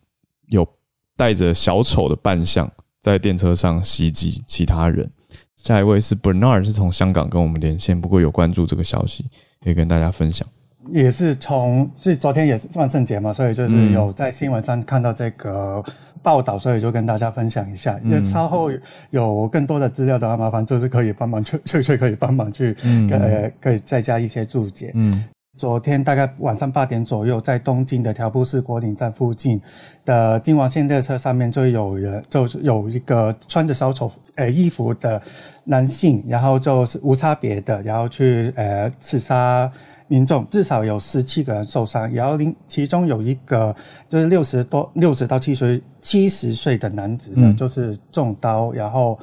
有带着小丑的扮相。在电车上袭击其他人。下一位是 Bernard，是从香港跟我们连线，不过有关注这个消息，可以跟大家分享。也是从是昨天也是万圣节嘛，所以就是有在新闻上看到这个报道，所以就跟大家分享一下。因为稍后有更多的资料的话，麻烦就是可以帮忙翠翠翠可以帮忙去 [LAUGHS] 呃可以再加一些注解。嗯。昨天大概晚上八点左右，在东京的调布市国岭站附近的京王线列车上面，就有人就是有一个穿着小丑呃衣服的男性，然后就是无差别的，然后去呃刺杀民众，至少有十七个人受伤，然后另其中有一个就是六十多六十到七十七十岁的男子呢，就是中刀，然后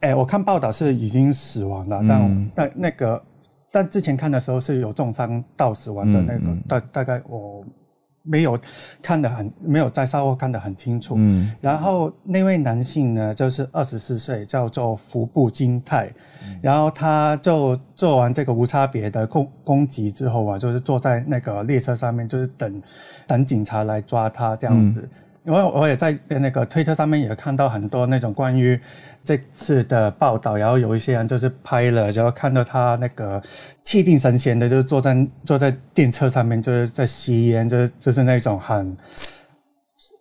哎我看报道是已经死亡了，但但那个。在之前看的时候是有重伤到死亡的那个，大大概我没有看得很没有在稍后看得很清楚。嗯，然后那位男性呢，就是二十四岁，叫做服部金泰，然后他就做完这个无差别的攻攻击之后啊，就是坐在那个列车上面，就是等等警察来抓他这样子。因为我也在那个推特上面也看到很多那种关于这次的报道，然后有一些人就是拍了，然后看到他那个气定神闲的，就是坐在坐在电车上面，就是在吸烟，就是就是那种很，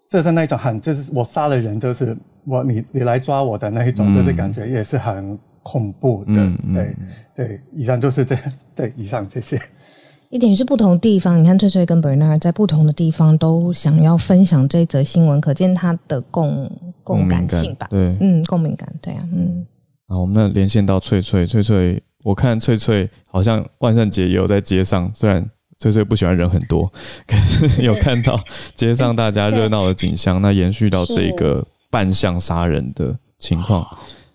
就是那种很，就是我杀了人，就是我你你来抓我的那一种，就是感觉也是很恐怖的。对对，以上就是这对以上这些。一点是不同地方，你看翠翠跟 Bernard 在不同的地方都想要分享这则新闻，可见他的共共感性吧？对，嗯，共鸣感，对啊，嗯。好，我们那连线到翠翠，翠翠，我看翠翠好像万圣节也有在街上，虽然翠翠不喜欢人很多，可是有看到街上大家热闹的景象，那延续到这个扮相杀人的情况，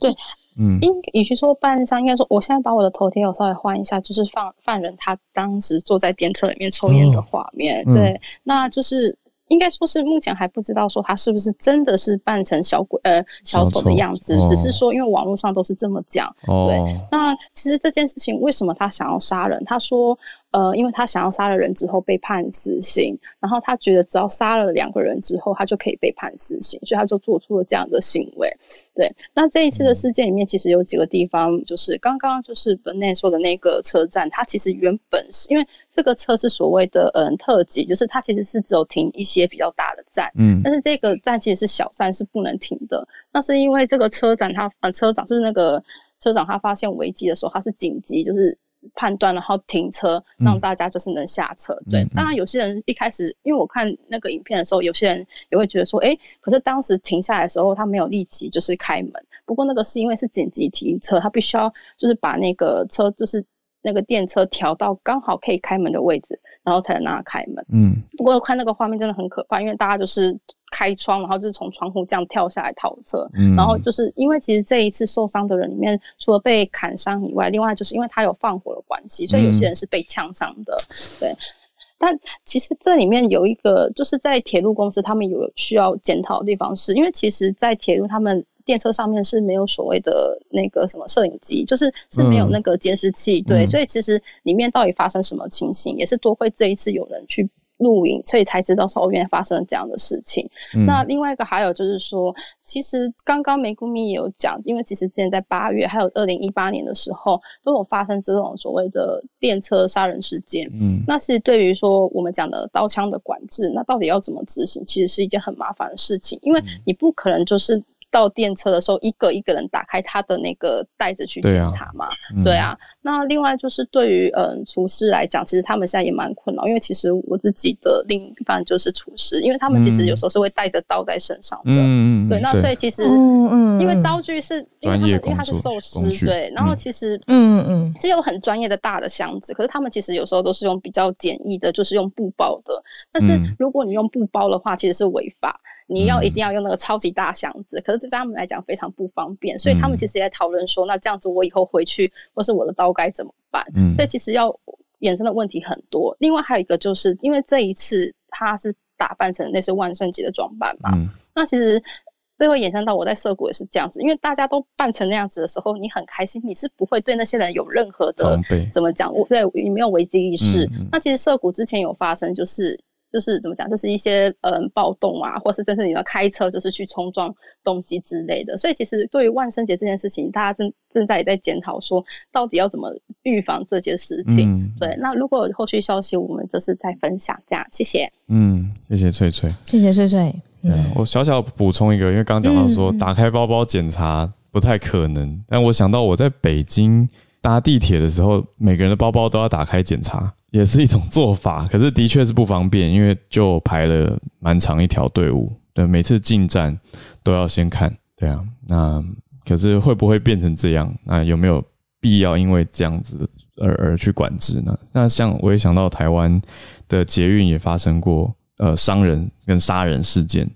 对。嗯，应与其说扮上，应该说，我现在把我的头贴我稍微换一下，就是犯犯人他当时坐在电车里面抽烟的画面。对，那就是应该说是目前还不知道说他是不是真的是扮成小鬼呃小丑的样子，只是说因为网络上都是这么讲。对，那其实这件事情为什么他想要杀人？他说。呃，因为他想要杀了人之后被判死刑，然后他觉得只要杀了两个人之后，他就可以被判死刑，所以他就做出了这样的行为。对，那这一次的事件里面，其实有几个地方，就是刚刚就是本内说的那个车站，它其实原本是因为这个车是所谓的嗯特级，就是它其实是只有停一些比较大的站，嗯，但是这个站其实是小站，是不能停的。那是因为这个车站，他呃车长就是那个车长，他发现危机的时候，他是紧急就是。判断，然后停车，让大家就是能下车。对，当然有些人一开始，因为我看那个影片的时候，有些人也会觉得说，哎，可是当时停下来的时候，他没有立即就是开门。不过那个是因为是紧急停车，他必须要就是把那个车就是那个电车调到刚好可以开门的位置，然后才能让他开门。嗯。不过看那个画面真的很可怕，因为大家就是。开窗，然后就是从窗户这样跳下来逃车。嗯，然后就是因为其实这一次受伤的人里面，除了被砍伤以外，另外就是因为他有放火的关系，所以有些人是被呛伤的。对，但其实这里面有一个，就是在铁路公司他们有需要检讨的地方，是因为其实，在铁路他们电车上面是没有所谓的那个什么摄影机，就是是没有那个监视器。对，所以其实里面到底发生什么情形，也是多亏这一次有人去。录影，所以才知道说哦，原来发生了这样的事情。那另外一个还有就是说，其实刚刚梅姑咪也有讲，因为其实之前在八月还有二零一八年的时候，都有发生这种所谓的电车杀人事件。嗯，那是对于说我们讲的刀枪的管制，那到底要怎么执行，其实是一件很麻烦的事情，因为你不可能就是。到电车的时候，一个一个人打开他的那个袋子去检查嘛？对啊。那另外就是对于嗯厨师来讲，其实他们现在也蛮困扰，因为其实我自己的另一半就是厨师，因为他们其实有时候是会带着刀在身上的。嗯嗯对，那所以其实嗯嗯，因为刀具是专业因为他是寿司对，然后其实嗯嗯嗯是有很专业的大的箱子，可是他们其实有时候都是用比较简易的，就是用布包的。但是如果你用布包的话，其实是违法。你要一定要用那个超级大箱子，可是对他们来讲非常不方便，所以他们其实也在讨论说，那这样子我以后回去或是我的刀该怎么办？嗯，所以其实要衍生的问题很多。另外还有一个就是因为这一次他是打扮成那是万圣节的装扮嘛，那其实最后衍生到我在涩谷也是这样子，因为大家都扮成那样子的时候，你很开心，你是不会对那些人有任何的怎么讲？我对你没有危机意识。那其实涩谷之前有发生就是。就是怎么讲，就是一些嗯暴动啊，或是真正你要开车就是去冲撞东西之类的。所以其实对于万圣节这件事情，大家正正在也在检讨说，到底要怎么预防这件事情。对，那如果有后续消息，我们就是再分享。这样，谢谢。嗯，谢谢翠翠，谢谢翠翠。嗯，我小小补充一个，因为刚讲到说打开包包检查不太可能，但我想到我在北京搭地铁的时候，每个人的包包都要打开检查。也是一种做法，可是的确是不方便，因为就排了蛮长一条队伍，对，每次进站都要先看，对啊，那可是会不会变成这样？那有没有必要因为这样子而而去管制呢？那像我也想到台湾的捷运也发生过呃伤人跟杀人事件，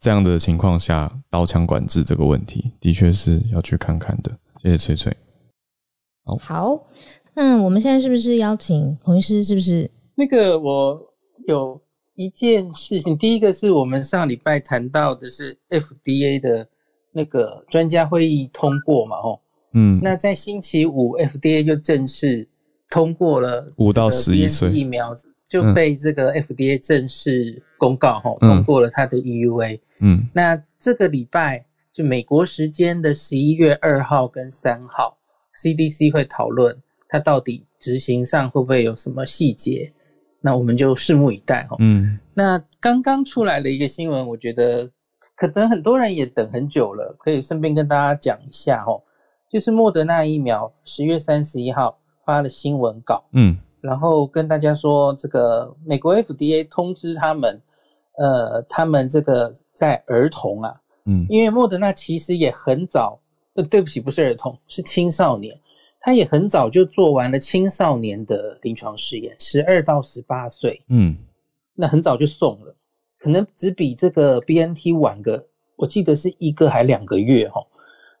这样的情况下，刀枪管制这个问题的确是要去看看的。谢谢翠翠，好。好。那我们现在是不是邀请洪医师？是不是那个我有一件事情，第一个是我们上礼拜谈到的是 FDA 的那个专家会议通过嘛？吼，嗯，那在星期五 FDA 就正式通过了五到十一岁疫苗就被这个 FDA 正式公告，吼，通过了它的 EUA。嗯，那这个礼拜就美国时间的十一月二号跟三号，CDC 会讨论。它到底执行上会不会有什么细节？那我们就拭目以待哈。嗯，那刚刚出来的一个新闻，我觉得可能很多人也等很久了，可以顺便跟大家讲一下哈。就是莫德纳疫苗十月三十一号发了新闻稿，嗯，然后跟大家说，这个美国 FDA 通知他们，呃，他们这个在儿童啊，嗯，因为莫德纳其实也很早，呃，对不起，不是儿童，是青少年。他也很早就做完了青少年的临床试验，十二到十八岁，嗯，那很早就送了，可能只比这个 B N T 晚个，我记得是一个还两个月哈。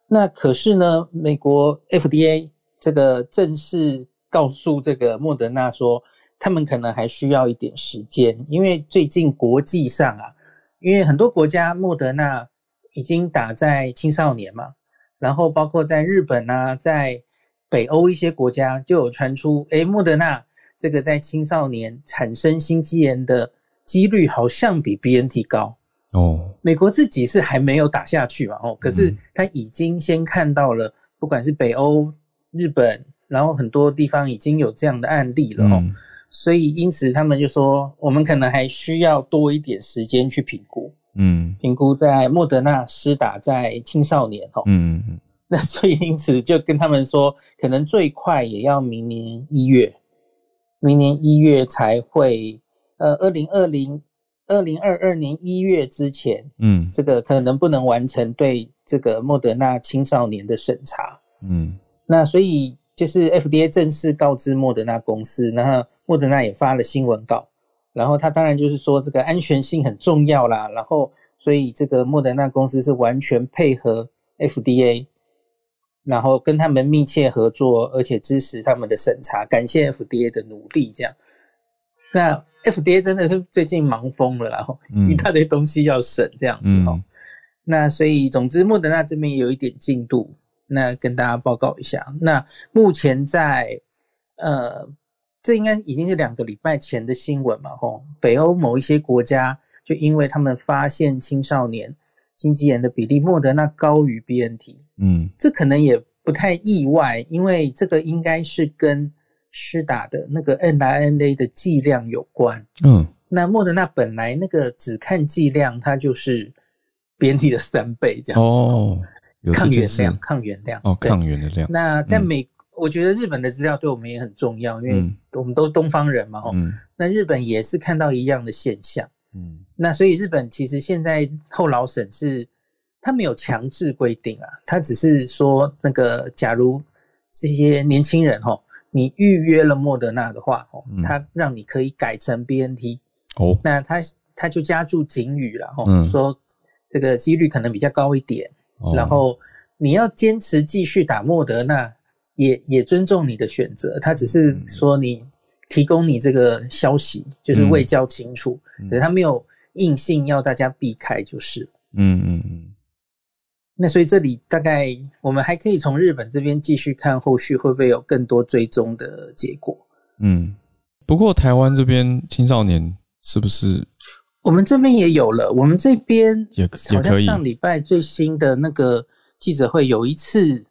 那可是呢，美国 F D A 这个正式告诉这个莫德纳说，他们可能还需要一点时间，因为最近国际上啊，因为很多国家莫德纳已经打在青少年嘛，然后包括在日本啊，在北欧一些国家就有传出，哎，莫德纳这个在青少年产生心肌炎的几率好像比 B N T 高哦。美国自己是还没有打下去嘛，哦，可是他已经先看到了，不管是北欧、日本，然后很多地方已经有这样的案例了哦。所以因此他们就说，我们可能还需要多一点时间去评估，嗯，评估在莫德纳施打在青少年哦，嗯嗯。[LAUGHS] 那所以因此就跟他们说，可能最快也要明年一月，明年一月才会，呃，二零二零二零二二年一月之前，嗯，这个可能不能完成对这个莫德纳青少年的审查，嗯，那所以就是 FDA 正式告知莫德纳公司，然后莫德纳也发了新闻稿，然后他当然就是说这个安全性很重要啦，然后所以这个莫德纳公司是完全配合 FDA。然后跟他们密切合作，而且支持他们的审查，感谢 FDA 的努力。这样，那 FDA 真的是最近忙疯了，然 [LAUGHS] 后一大堆东西要审，这样子哦。那所以，总之，莫德纳这边有一点进度，那跟大家报告一下。那目前在呃这应该已经是两个礼拜前的新闻嘛，吼，北欧某一些国家就因为他们发现青少年心肌炎的比例，莫德纳高于 B N T，嗯，这可能也不太意外，因为这个应该是跟施打的那个 n R N A 的剂量有关，嗯，那莫德纳本来那个只看剂量，它就是 B N T 的三倍这样子，哦，抗原量，抗原量，哦，抗原的量，那在美。我觉得日本的资料对我们也很重要，因为我们都是东方人嘛，吼。那日本也是看到一样的现象，嗯。那所以日本其实现在后老省是，他没有强制规定啊，他只是说那个，假如这些年轻人吼，你预约了莫德纳的话，哦，他让你可以改成 B N T，哦。那他他就加注警语了，吼，说这个几率可能比较高一点，然后你要坚持继续打莫德纳。也也尊重你的选择，他只是说你提供你这个消息，就是未交清楚，可是他没有硬性要大家避开，就是。嗯嗯嗯。那所以这里大概我们还可以从日本这边继续看后续会不会有更多追踪的结果。嗯，不过台湾这边青少年是不是？我们这边也有了，我们这边也好像上礼拜最新的那个记者会有一次。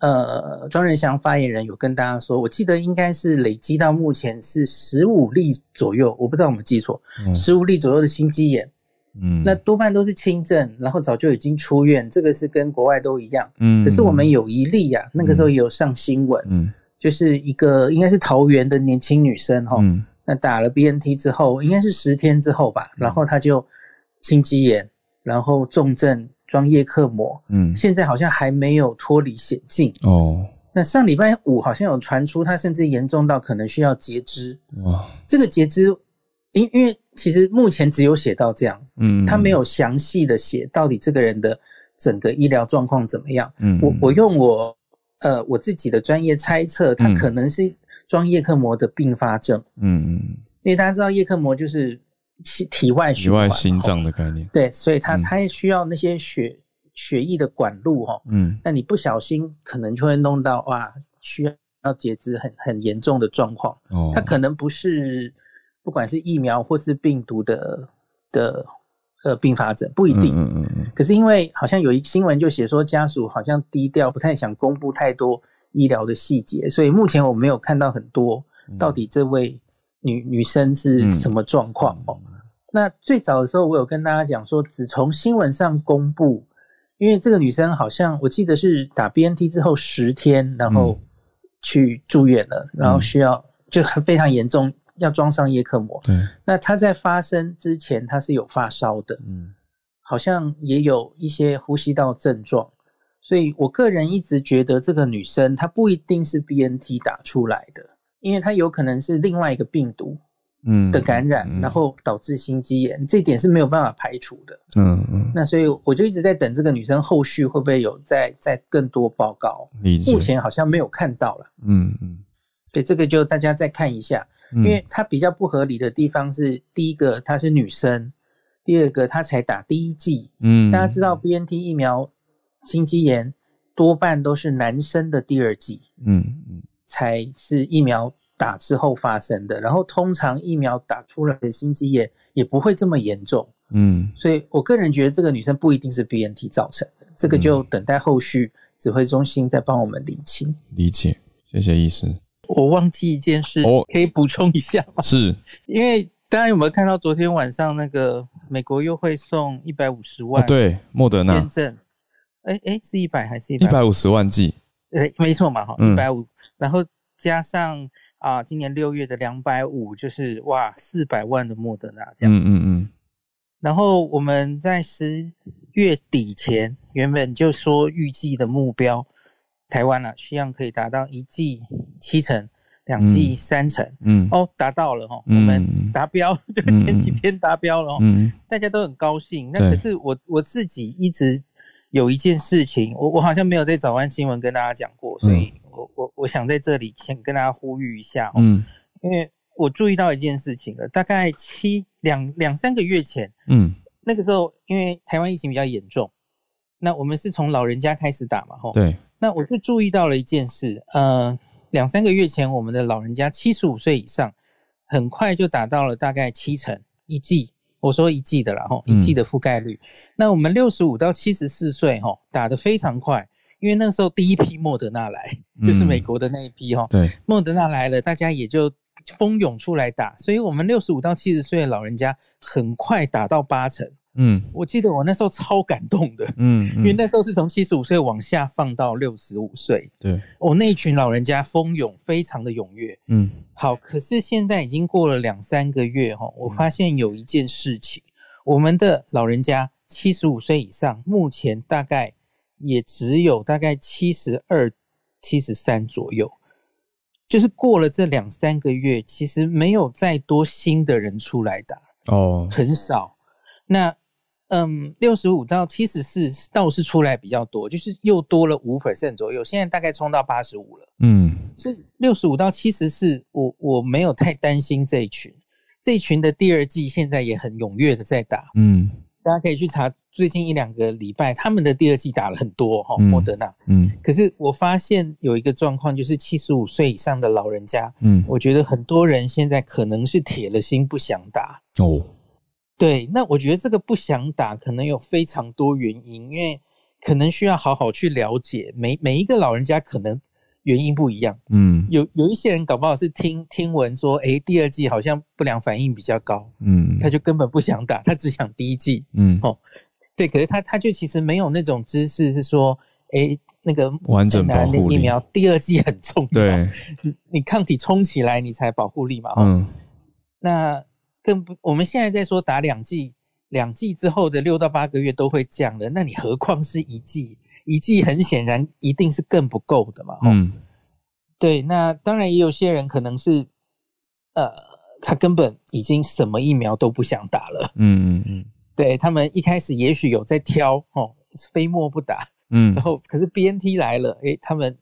呃，庄仁祥发言人有跟大家说，我记得应该是累积到目前是十五例左右，我不知道我们记错，十五例左右的心肌炎，嗯，那多半都是轻症，然后早就已经出院，这个是跟国外都一样，嗯，可是我们有一例呀，那个时候也有上新闻，嗯，就是一个应该是桃园的年轻女生哈，那打了 BNT 之后，应该是十天之后吧，然后她就心肌炎，然后重症。装叶克膜，嗯，现在好像还没有脱离险境哦。那上礼拜五好像有传出，他甚至严重到可能需要截肢。哇，这个截肢，因因为其实目前只有写到这样，嗯，他没有详细的写到底这个人的整个医疗状况怎么样。嗯，我我用我呃我自己的专业猜测，他可能是装叶克膜的并发症。嗯嗯，因为大家知道叶克膜就是。体体外体外心脏的概念，对，所以它它需要那些血血液的管路哈，嗯，那你不小心可能就会弄到哇，需要截肢很很严重的状况，哦，它可能不是不管是疫苗或是病毒的的呃并发症不一定，嗯嗯嗯，可是因为好像有一新闻就写说家属好像低调，不太想公布太多医疗的细节，所以目前我没有看到很多到底这位。女女生是什么状况哦？那最早的时候，我有跟大家讲说，只从新闻上公布，因为这个女生好像我记得是打 BNT 之后十天，然后去住院了，然后需要就非常严重，要装上叶克膜。对，那她在发生之前，她是有发烧的，嗯，好像也有一些呼吸道症状，所以我个人一直觉得这个女生她不一定是 BNT 打出来的。因为它有可能是另外一个病毒，嗯的感染，然后导致心肌炎，这点是没有办法排除的。嗯嗯。那所以我就一直在等这个女生后续会不会有再再更多报告。目前好像没有看到了。嗯嗯。对，这个就大家再看一下，因为它比较不合理的地方是，第一个她是女生，第二个她才打第一剂。嗯。大家知道 B N T 疫苗心肌炎多半都是男生的第二剂。嗯嗯。才是疫苗打之后发生的，然后通常疫苗打出来的心肌炎也不会这么严重，嗯，所以我个人觉得这个女生不一定是 BNT 造成的，这个就等待后续指挥中心再帮我们理清。理解，谢谢医师。我忘记一件事，可以补充一下吗？是因为大家有没有看到昨天晚上那个美国又会送一百五十万？对，莫德纳验证，哎哎，是一百还是一百五十万剂？哎，没错嘛，哈，一百五，然后加上啊，今年六月的两百五，就是哇，四百万的莫德纳这样子。嗯嗯嗯。然后我们在十月底前，原本就说预计的目标，台湾啊，希望可以达到一季七成，两季三成。嗯。哦，达到了哈，我们达标，就前几天达标了。嗯。大家都很高兴。那可是我我自己一直。有一件事情，我我好像没有在早安新闻跟大家讲过，所以我我我想在这里先跟大家呼吁一下，嗯，因为我注意到一件事情了，大概七两两三个月前，嗯，那个时候因为台湾疫情比较严重，那我们是从老人家开始打嘛，吼，对，那我就注意到了一件事，呃，两三个月前，我们的老人家七十五岁以上，很快就达到了大概七成一剂。我说一季的啦，吼，一季的覆盖率。那我们六十五到七十四岁，吼，打得非常快，因为那时候第一批莫德纳来，就是美国的那一批，吼，对，莫德纳来了，大家也就蜂拥出来打，所以我们六十五到七十岁的老人家很快打到八成。嗯，我记得我那时候超感动的，嗯，因为那时候是从七十五岁往下放到六十五岁，对，我那一群老人家蜂拥，非常的踊跃，嗯，好，可是现在已经过了两三个月哈，我发现有一件事情，我们的老人家七十五岁以上，目前大概也只有大概七十二、七十三左右，就是过了这两三个月，其实没有再多新的人出来打哦，很少，那。嗯，六十五到七十四倒是出来比较多，就是又多了五 percent 左右，现在大概冲到八十五了。嗯，是六十五到七十四，我我没有太担心这一群，这一群的第二季现在也很踊跃的在打。嗯，大家可以去查最近一两个礼拜他们的第二季打了很多哈，莫德纳。嗯，可是我发现有一个状况，就是七十五岁以上的老人家，嗯，我觉得很多人现在可能是铁了心不想打哦。对，那我觉得这个不想打，可能有非常多原因，因为可能需要好好去了解每每一个老人家可能原因不一样。嗯，有有一些人搞不好是听听闻说，哎，第二季好像不良反应比较高，嗯，他就根本不想打，他只想第一季。嗯，哦，对，可是他他就其实没有那种知识是说，哎，那个完整保护疫苗第二季很重要，对，你抗体冲起来你才保护力嘛。嗯，那。更不，我们现在在说打两剂，两剂之后的六到八个月都会降的，那你何况是一剂？一剂很显然一定是更不够的嘛。嗯，对，那当然也有些人可能是，呃，他根本已经什么疫苗都不想打了。嗯嗯嗯，[LAUGHS] 对他们一开始也许有在挑哦，非莫不打。嗯，然后可是 B N T 来了，诶，他们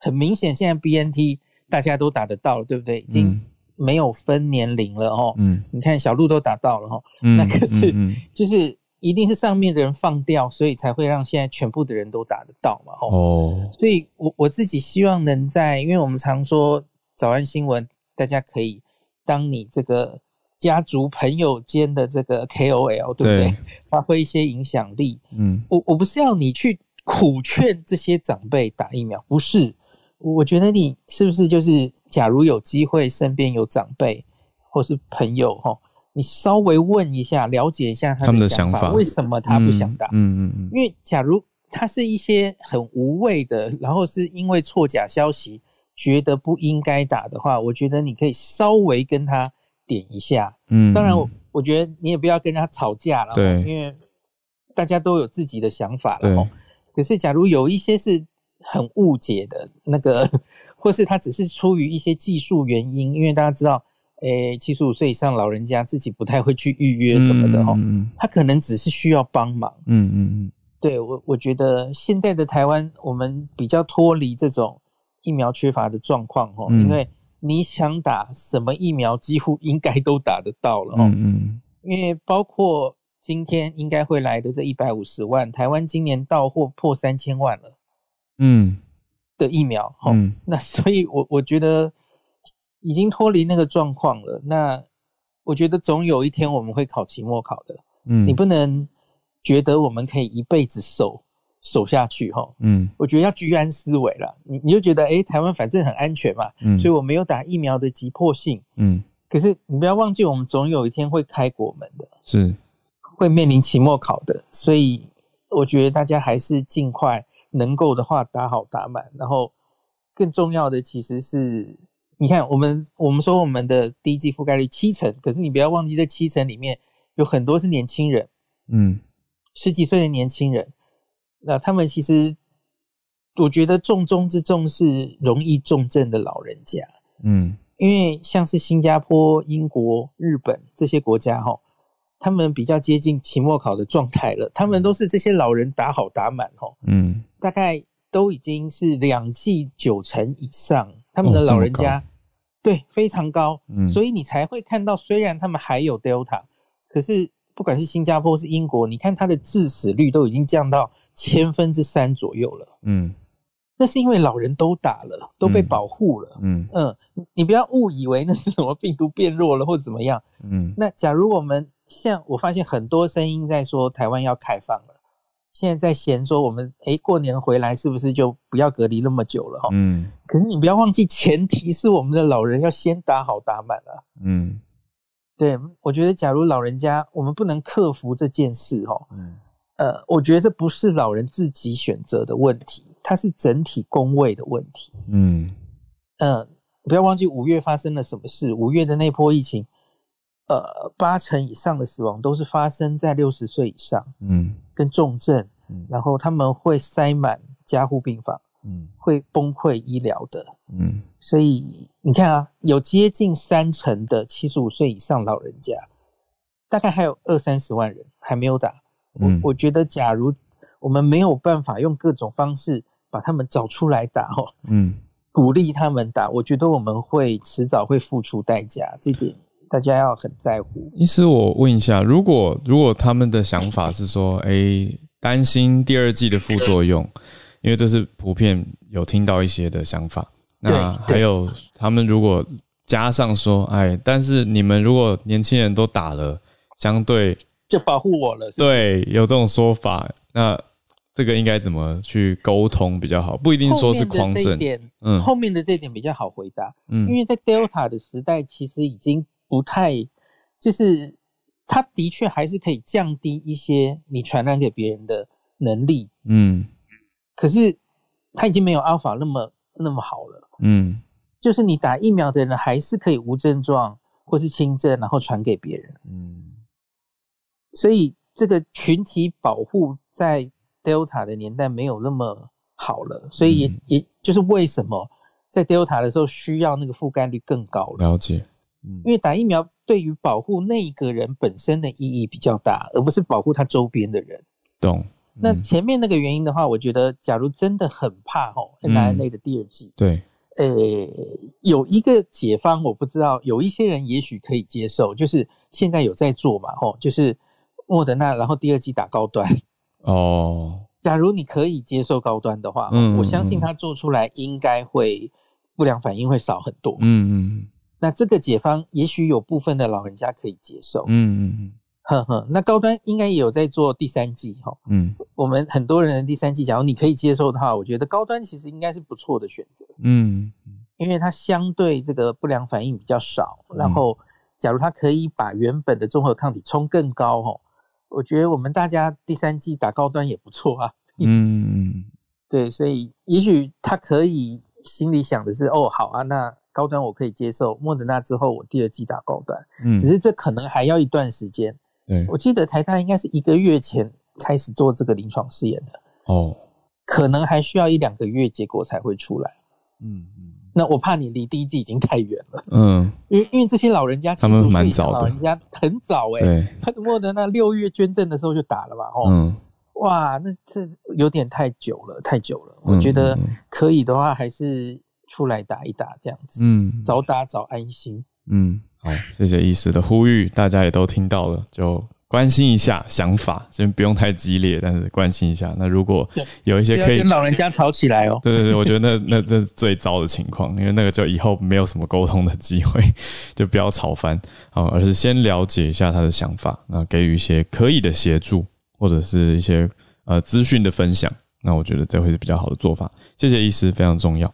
很明显现在 B N T 大家都打得到了，对不对？已经。没有分年龄了哦，嗯，你看小鹿都打到了哈，[LAUGHS] 那可是就是一定是上面的人放掉，所以才会让现在全部的人都打得到嘛，哦，所以我我自己希望能在，因为我们常说早安新闻，大家可以当你这个家族朋友间的这个 KOL，对不对？发挥一些影响力，嗯，我我不是要你去苦劝这些长辈打疫苗，不是。我觉得你是不是就是，假如有机会身边有长辈或是朋友哈，你稍微问一下，了解一下他们的想法，为什么他不想打？嗯嗯嗯。因为假如他是一些很无谓的，然后是因为错假消息觉得不应该打的话，我觉得你可以稍微跟他点一下。嗯。当然，我我觉得你也不要跟他吵架了，对，因为大家都有自己的想法了。可是，假如有一些是。很误解的那个，或是他只是出于一些技术原因，因为大家知道，诶，七十五岁以上老人家自己不太会去预约什么的哈，他可能只是需要帮忙。嗯嗯嗯，对我我觉得现在的台湾，我们比较脱离这种疫苗缺乏的状况哈，因为你想打什么疫苗，几乎应该都打得到了。嗯嗯，因为包括今天应该会来的这一百五十万，台湾今年到货破三千万了。嗯，的疫苗，哈，那所以，我我觉得已经脱离那个状况了。那我觉得总有一天我们会考期末考的，嗯，你不能觉得我们可以一辈子守守下去，哈，嗯，我觉得要居安思危了。你你就觉得，哎，台湾反正很安全嘛，嗯，所以我没有打疫苗的急迫性，嗯，可是你不要忘记，我们总有一天会开国门的，是会面临期末考的，所以我觉得大家还是尽快。能够的话打好打满，然后更重要的其实是，你看我们我们说我们的第一季覆盖率七成，可是你不要忘记这七成里面有很多是年轻人，嗯，十几岁的年轻人，那他们其实我觉得重中之重是容易重症的老人家，嗯，因为像是新加坡、英国、日本这些国家哈。他们比较接近期末考的状态了，他们都是这些老人打好打满哦，嗯，大概都已经是两剂九成以上，他们的老人家对非常高，嗯，所以你才会看到，虽然他们还有 Delta，可是不管是新加坡是英国，你看它的致死率都已经降到千分之三左右了，嗯，那是因为老人都打了，都被保护了。嗯。嗯，你不要误以为那是什么病毒变弱了或怎么样。嗯，那假如我们像我发现很多声音在说台湾要开放了，现在在嫌说我们哎过年回来是不是就不要隔离那么久了哈？嗯，可是你不要忘记，前提是我们的老人要先打好打满啊。嗯，对，我觉得假如老人家我们不能克服这件事哈，嗯，呃，我觉得这不是老人自己选择的问题。它是整体工位的问题。嗯嗯，不要忘记五月发生了什么事。五月的那波疫情，呃，八成以上的死亡都是发生在六十岁以上。嗯，跟重症，嗯然后他们会塞满加护病房，嗯，会崩溃医疗的。嗯，所以你看啊，有接近三成的七十五岁以上老人家，大概还有二三十万人还没有打。我我觉得，假如我们没有办法用各种方式。把他们找出来打哦，嗯，鼓励他们打，我觉得我们会迟早会付出代价，这点大家要很在乎。医师，我问一下，如果如果他们的想法是说，哎，担心第二季的副作用，因为这是普遍有听到一些的想法。那还有他们如果加上说，哎，但是你们如果年轻人都打了，相对就保护我了。对，有这种说法，那。这个应该怎么去沟通比较好？不一定说是狂症。嗯，后面的这点比较好回答。嗯，因为在 Delta 的时代，其实已经不太，就是它的确还是可以降低一些你传染给别人的能力。嗯，可是它已经没有阿尔法那么那么好了。嗯，就是你打疫苗的人还是可以无症状或是轻症，然后传给别人。嗯，所以这个群体保护在 Delta 的年代没有那么好了，所以也也就是为什么在 Delta 的时候需要那个覆盖率更高了。了解，嗯，因为打疫苗对于保护那一个人本身的意义比较大，而不是保护他周边的人。懂。那前面那个原因的话，我觉得假如真的很怕吼 n i a 的第二季，对，呃，有一个解方我不知道，有一些人也许可以接受，就是现在有在做嘛，吼，就是莫德纳，然后第二季打高端。哦，假如你可以接受高端的话，嗯，我相信他做出来应该会不良反应会少很多。嗯嗯，那这个解方也许有部分的老人家可以接受。嗯嗯嗯，呵呵，那高端应该也有在做第三季哈。嗯，我们很多人的第三季，假如你可以接受的话，我觉得高端其实应该是不错的选择。嗯，因为它相对这个不良反应比较少，然后假如它可以把原本的综合抗体冲更高哈。我觉得我们大家第三季打高端也不错啊。嗯，[LAUGHS] 对，所以也许他可以心里想的是，哦，好啊，那高端我可以接受，莫德纳之后我第二季打高端。嗯，只是这可能还要一段时间。对，我记得台大应该是一个月前开始做这个临床试验的。哦，可能还需要一两个月结果才会出来。嗯嗯。那我怕你离第一季已经太远了，嗯，因为因为这些老人家他们蛮早的，老人家很早哎，他莫德纳六月捐赠的时候就打了吧，哦，嗯，哇，那这有点太久了，太久了，我觉得可以的话还是出来打一打这样子，嗯，早打早安心，嗯，好，谢谢医师的呼吁，大家也都听到了，就。关心一下想法，先不用太激烈，但是关心一下。那如果有一些可以跟老人家吵起来哦，对对对，我觉得那那这是最糟的情况，因为那个就以后没有什么沟通的机会，[LAUGHS] 就不要吵翻啊，而是先了解一下他的想法，那给予一些可以的协助，或者是一些呃资讯的分享。那我觉得这会是比较好的做法。谢谢医师，非常重要。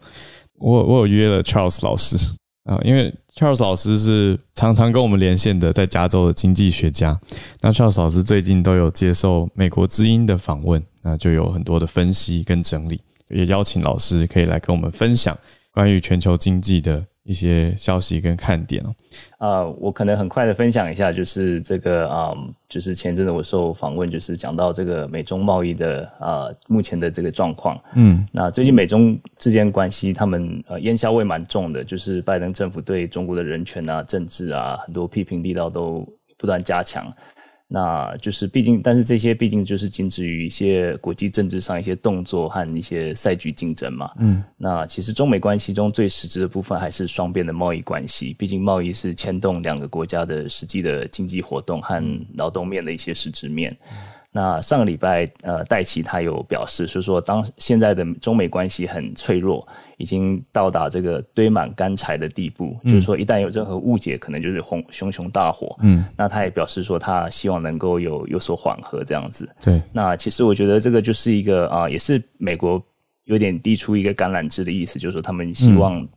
我我有约了 Charles 老师。啊，因为 Charles 老师是常常跟我们连线的，在加州的经济学家。那 Charles 老师最近都有接受美国之音的访问，那就有很多的分析跟整理，也邀请老师可以来跟我们分享关于全球经济的。一些消息跟看点哦，啊，我可能很快的分享一下，就是这个啊，就是前阵子我受访问，就是讲到这个美中贸易的啊，目前的这个状况，嗯，那最近美中之间关系，他们呃烟硝味蛮重的，就是拜登政府对中国的人权啊、政治啊，很多批评力道都不断加强。那就是，毕竟，但是这些毕竟就是仅止于一些国际政治上一些动作和一些赛局竞争嘛。嗯，那其实中美关系中最实质的部分还是双边的贸易关系，毕竟贸易是牵动两个国家的实际的经济活动和劳动面的一些实质面。那上个礼拜，呃，戴奇他有表示，是说当现在的中美关系很脆弱，已经到达这个堆满干柴的地步，就是说一旦有任何误解，可能就是红熊熊大火。嗯，那他也表示说，他希望能够有有所缓和这样子。对，那其实我觉得这个就是一个啊，也是美国有点递出一个橄榄枝的意思，就是说他们希望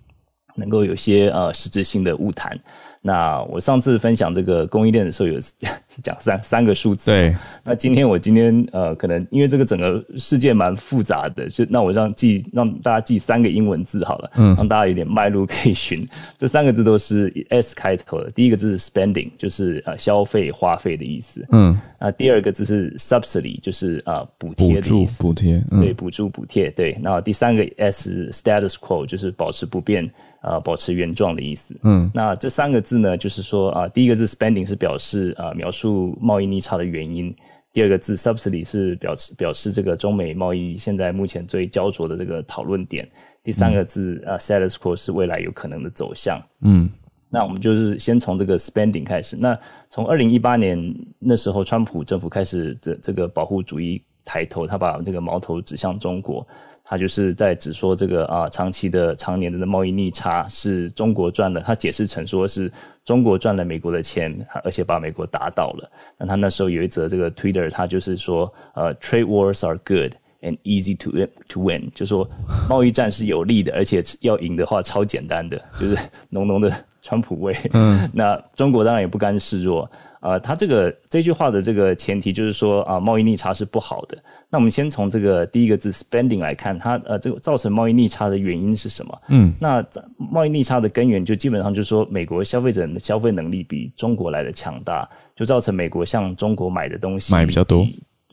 能够有些呃实质性的误谈。那我上次分享这个供应链的时候，有 [LAUGHS] 讲三三个数字。对。那今天我今天呃，可能因为这个整个世界蛮复杂的，就那我让记让大家记三个英文字好了，嗯，让大家有点脉络可以寻。这三个字都是 S 开头的，第一个字是 spending，就是呃消费花费的意思。嗯。那第二个字是 subsidy，就是啊补贴的意思。补贴。对，补助补贴。对。那第三个 S status quo，就是保持不变。啊，保持原状的意思。嗯，那这三个字呢，就是说啊，第一个字 spending 是表示啊描述贸易逆差的原因，第二个字 subsidy 是表示表示这个中美贸易现在目前最焦灼的这个讨论点，第三个字啊 status quo 是未来有可能的走向。嗯，那我们就是先从这个 spending 开始。那从二零一八年那时候，川普政府开始这这个保护主义抬头，他把这个矛头指向中国。他就是在只说这个啊，长期的、常年的贸易逆差是中国赚了，他解释成说是中国赚了美国的钱，而且把美国打倒了。那他那时候有一则这个 Twitter，他就是说，呃，trade wars are good and easy to to win，就说贸易战是有利的，而且要赢的话超简单的，就是浓浓的川普味。嗯，[LAUGHS] 那中国当然也不甘示弱。呃，他这个这句话的这个前提就是说啊，贸易逆差是不好的。那我们先从这个第一个字 spending 来看，它呃，这个造成贸易逆差的原因是什么？嗯，那贸易逆差的根源就基本上就是说，美国消费者的消费能力比中国来的强大，就造成美国向中国买的东西买比较多，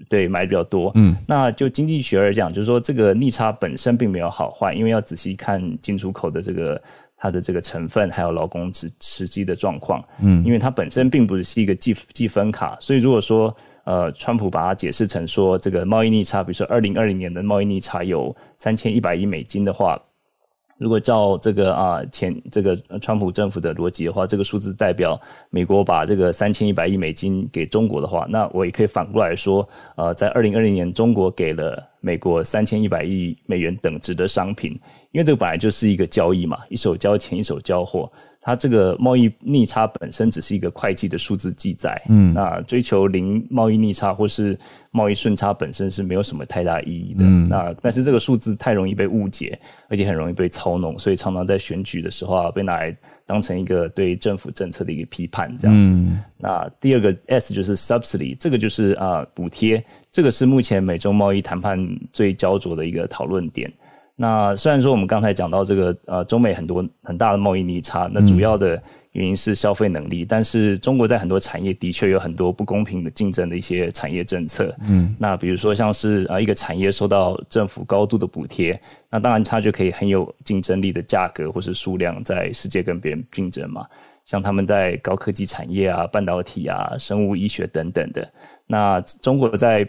对，买比较多。嗯，那就经济学而讲，就是说这个逆差本身并没有好坏，因为要仔细看进出口的这个。它的这个成分还有劳工实实际的状况，嗯，因为它本身并不是一个计计分卡，所以如果说呃，川普把它解释成说这个贸易逆差，比如说二零二零年的贸易逆差有三千一百亿美金的话，如果照这个啊前这个川普政府的逻辑的话，这个数字代表美国把这个三千一百亿美金给中国的话，那我也可以反过来说，呃，在二零二零年中国给了美国三千一百亿美元等值的商品。因为这个本来就是一个交易嘛，一手交钱一手交货，它这个贸易逆差本身只是一个会计的数字记载，嗯，那追求零贸易逆差或是贸易顺差本身是没有什么太大意义的，嗯那但是这个数字太容易被误解，而且很容易被操弄，所以常常在选举的时候啊被拿来当成一个对政府政策的一个批判这样子。那第二个 S 就是 subsidy，这个就是啊补贴，这个是目前美中贸易谈判最焦灼的一个讨论点。那虽然说我们刚才讲到这个呃中美很多很大的贸易逆差，那主要的原因是消费能力，但是中国在很多产业的确有很多不公平的竞争的一些产业政策。嗯，那比如说像是啊一个产业受到政府高度的补贴，那当然它就可以很有竞争力的价格或是数量在世界跟别人竞争嘛。像他们在高科技产业啊、半导体啊、生物医学等等的，那中国在。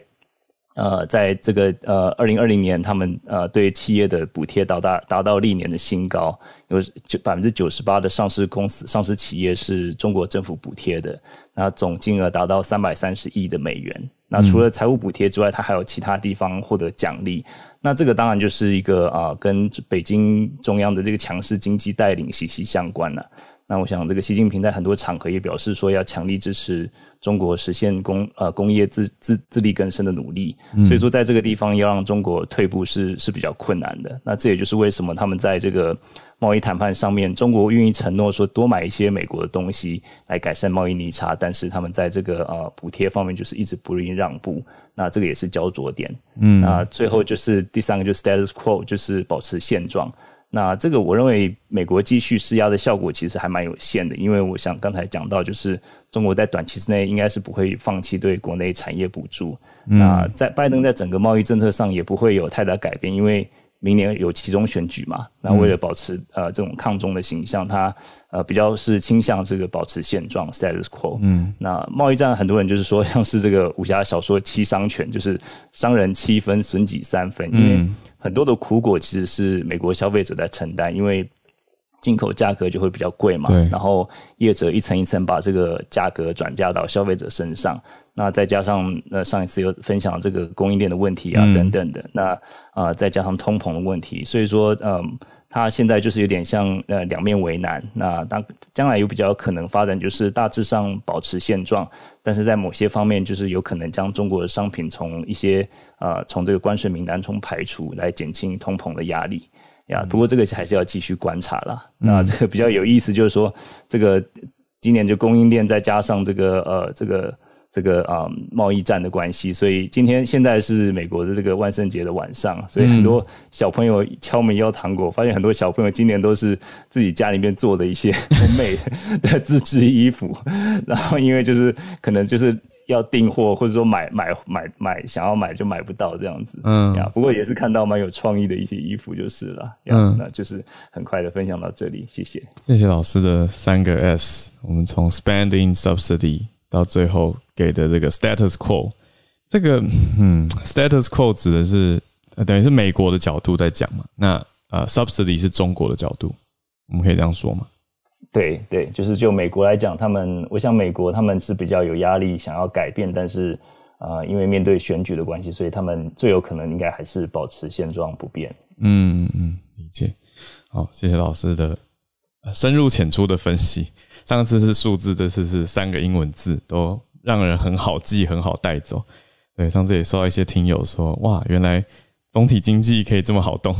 呃，在这个呃二零二零年，他们呃对企业的补贴达到达到历年的新高，有九百分之九十八的上市公司、上市企业是中国政府补贴的，那总金额达到三百三十亿的美元。那除了财务补贴之外，它还有其他地方获得奖励。那这个当然就是一个啊，跟北京中央的这个强势经济带领息息相关了。那我想，这个习近平在很多场合也表示说，要强力支持。中国实现工呃工业自自自力更生的努力，所以说在这个地方要让中国退步是是比较困难的。那这也就是为什么他们在这个贸易谈判上面，中国愿意承诺说多买一些美国的东西来改善贸易逆差，但是他们在这个呃补贴方面就是一直不愿意让步。那这个也是焦灼点。嗯，那最后就是第三个就是 status quo，就是保持现状。那这个我认为美国继续施压的效果其实还蛮有限的，因为我想刚才讲到，就是中国在短期之内应该是不会放弃对国内产业补助。那在拜登在整个贸易政策上也不会有太大改变，因为明年有其中选举嘛。那为了保持呃这种抗中的形象，他呃比较是倾向这个保持现状 status quo。嗯，那贸易战很多人就是说像是这个武侠小说七伤拳，就是伤人七分，损己三分，因为。很多的苦果其实是美国消费者在承担，因为进口价格就会比较贵嘛，然后业者一层一层把这个价格转嫁到消费者身上，那再加上呃上一次有分享这个供应链的问题啊等等的，那啊再加上通膨的问题，所以说嗯。它现在就是有点像呃两面为难，那当将来有比较可能发展就是大致上保持现状，但是在某些方面就是有可能将中国的商品从一些呃从这个关税名单中排除，来减轻通膨的压力呀。不过这个还是要继续观察了。那这个比较有意思就是说，这个今年就供应链再加上这个呃这个。这个啊贸易战的关系，所以今天现在是美国的这个万圣节的晚上，所以很多小朋友敲门要糖果，发现很多小朋友今年都是自己家里面做的一些 [LAUGHS] 很美的自制衣服，然后因为就是可能就是要订货或者说买买买买想要买就买不到这样子，嗯。呀，不过也是看到蛮有创意的一些衣服就是了，嗯，那就是很快的分享到这里，谢谢，谢谢老师的三个 S，我们从 spending subsidy 到最后。给的这个 status quo，这个嗯，status quo 指的是等于是美国的角度在讲嘛？那呃，subsidy 是中国的角度，我们可以这样说吗？对对，就是就美国来讲，他们我想美国他们是比较有压力，想要改变，但是啊，因为面对选举的关系，所以他们最有可能应该还是保持现状不变。嗯嗯，理解。好，谢谢老师的深入浅出的分析。上次是数字，这次是三个英文字都。让人很好记，很好带走。对，上次也收到一些听友说，哇，原来总体经济可以这么好动。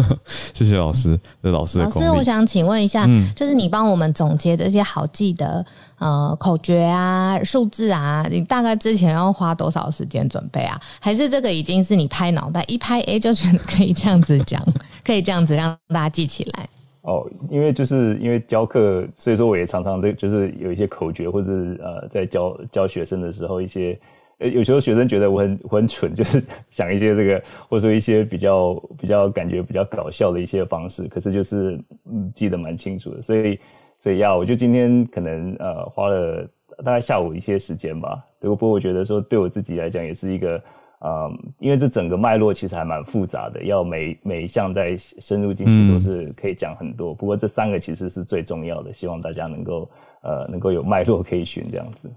[LAUGHS] 谢谢老师，这老师的老师，我想请问一下，就是你帮我们总结这些好记的呃口诀啊、数字啊，你大概之前要花多少时间准备啊？还是这个已经是你拍脑袋一拍，哎，就觉得可以这样子讲，可以这样子让大家记起来？哦，因为就是因为教课，所以说我也常常这就是有一些口诀，或者呃，在教教学生的时候，一些呃，有时候学生觉得我很我很蠢，就是 [LAUGHS] 想一些这个，或者说一些比较比较感觉比较搞笑的一些方式，可是就是嗯记得蛮清楚的，所以所以呀我就今天可能呃花了大概下午一些时间吧，不过不过我觉得说对我自己来讲也是一个。嗯，因为这整个脉络其实还蛮复杂的，要每每一项再深入进去都是可以讲很多。不过这三个其实是最重要的，希望大家能够呃能够有脉络可以寻这样子。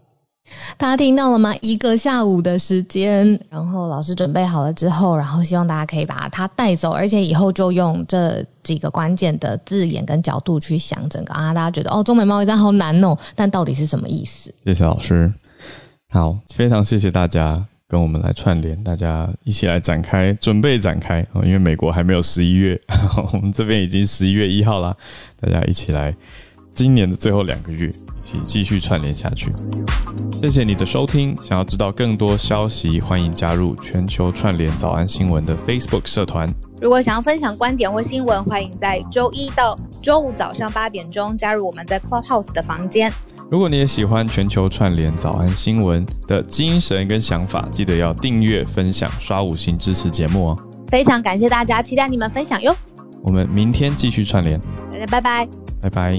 大家听到了吗？一个下午的时间，然后老师准备好了之后，然后希望大家可以把它带走，而且以后就用这几个关键的字眼跟角度去想整个啊，大家觉得哦，中美贸易战好难哦，但到底是什么意思？谢谢老师，好，非常谢谢大家。跟我们来串联，大家一起来展开，准备展开啊！因为美国还没有十一月，[LAUGHS] 我们这边已经十一月一号啦，大家一起来，今年的最后两个月，一起继续串联下去。谢谢你的收听，想要知道更多消息，欢迎加入全球串联早安新闻的 Facebook 社团。如果想要分享观点或新闻，欢迎在周一到周五早上八点钟加入我们在 Clubhouse 的房间。如果你也喜欢全球串联早安新闻的精神跟想法，记得要订阅、分享、刷五星支持节目哦！非常感谢大家，期待你们分享哟！我们明天继续串联，大家拜拜，拜拜。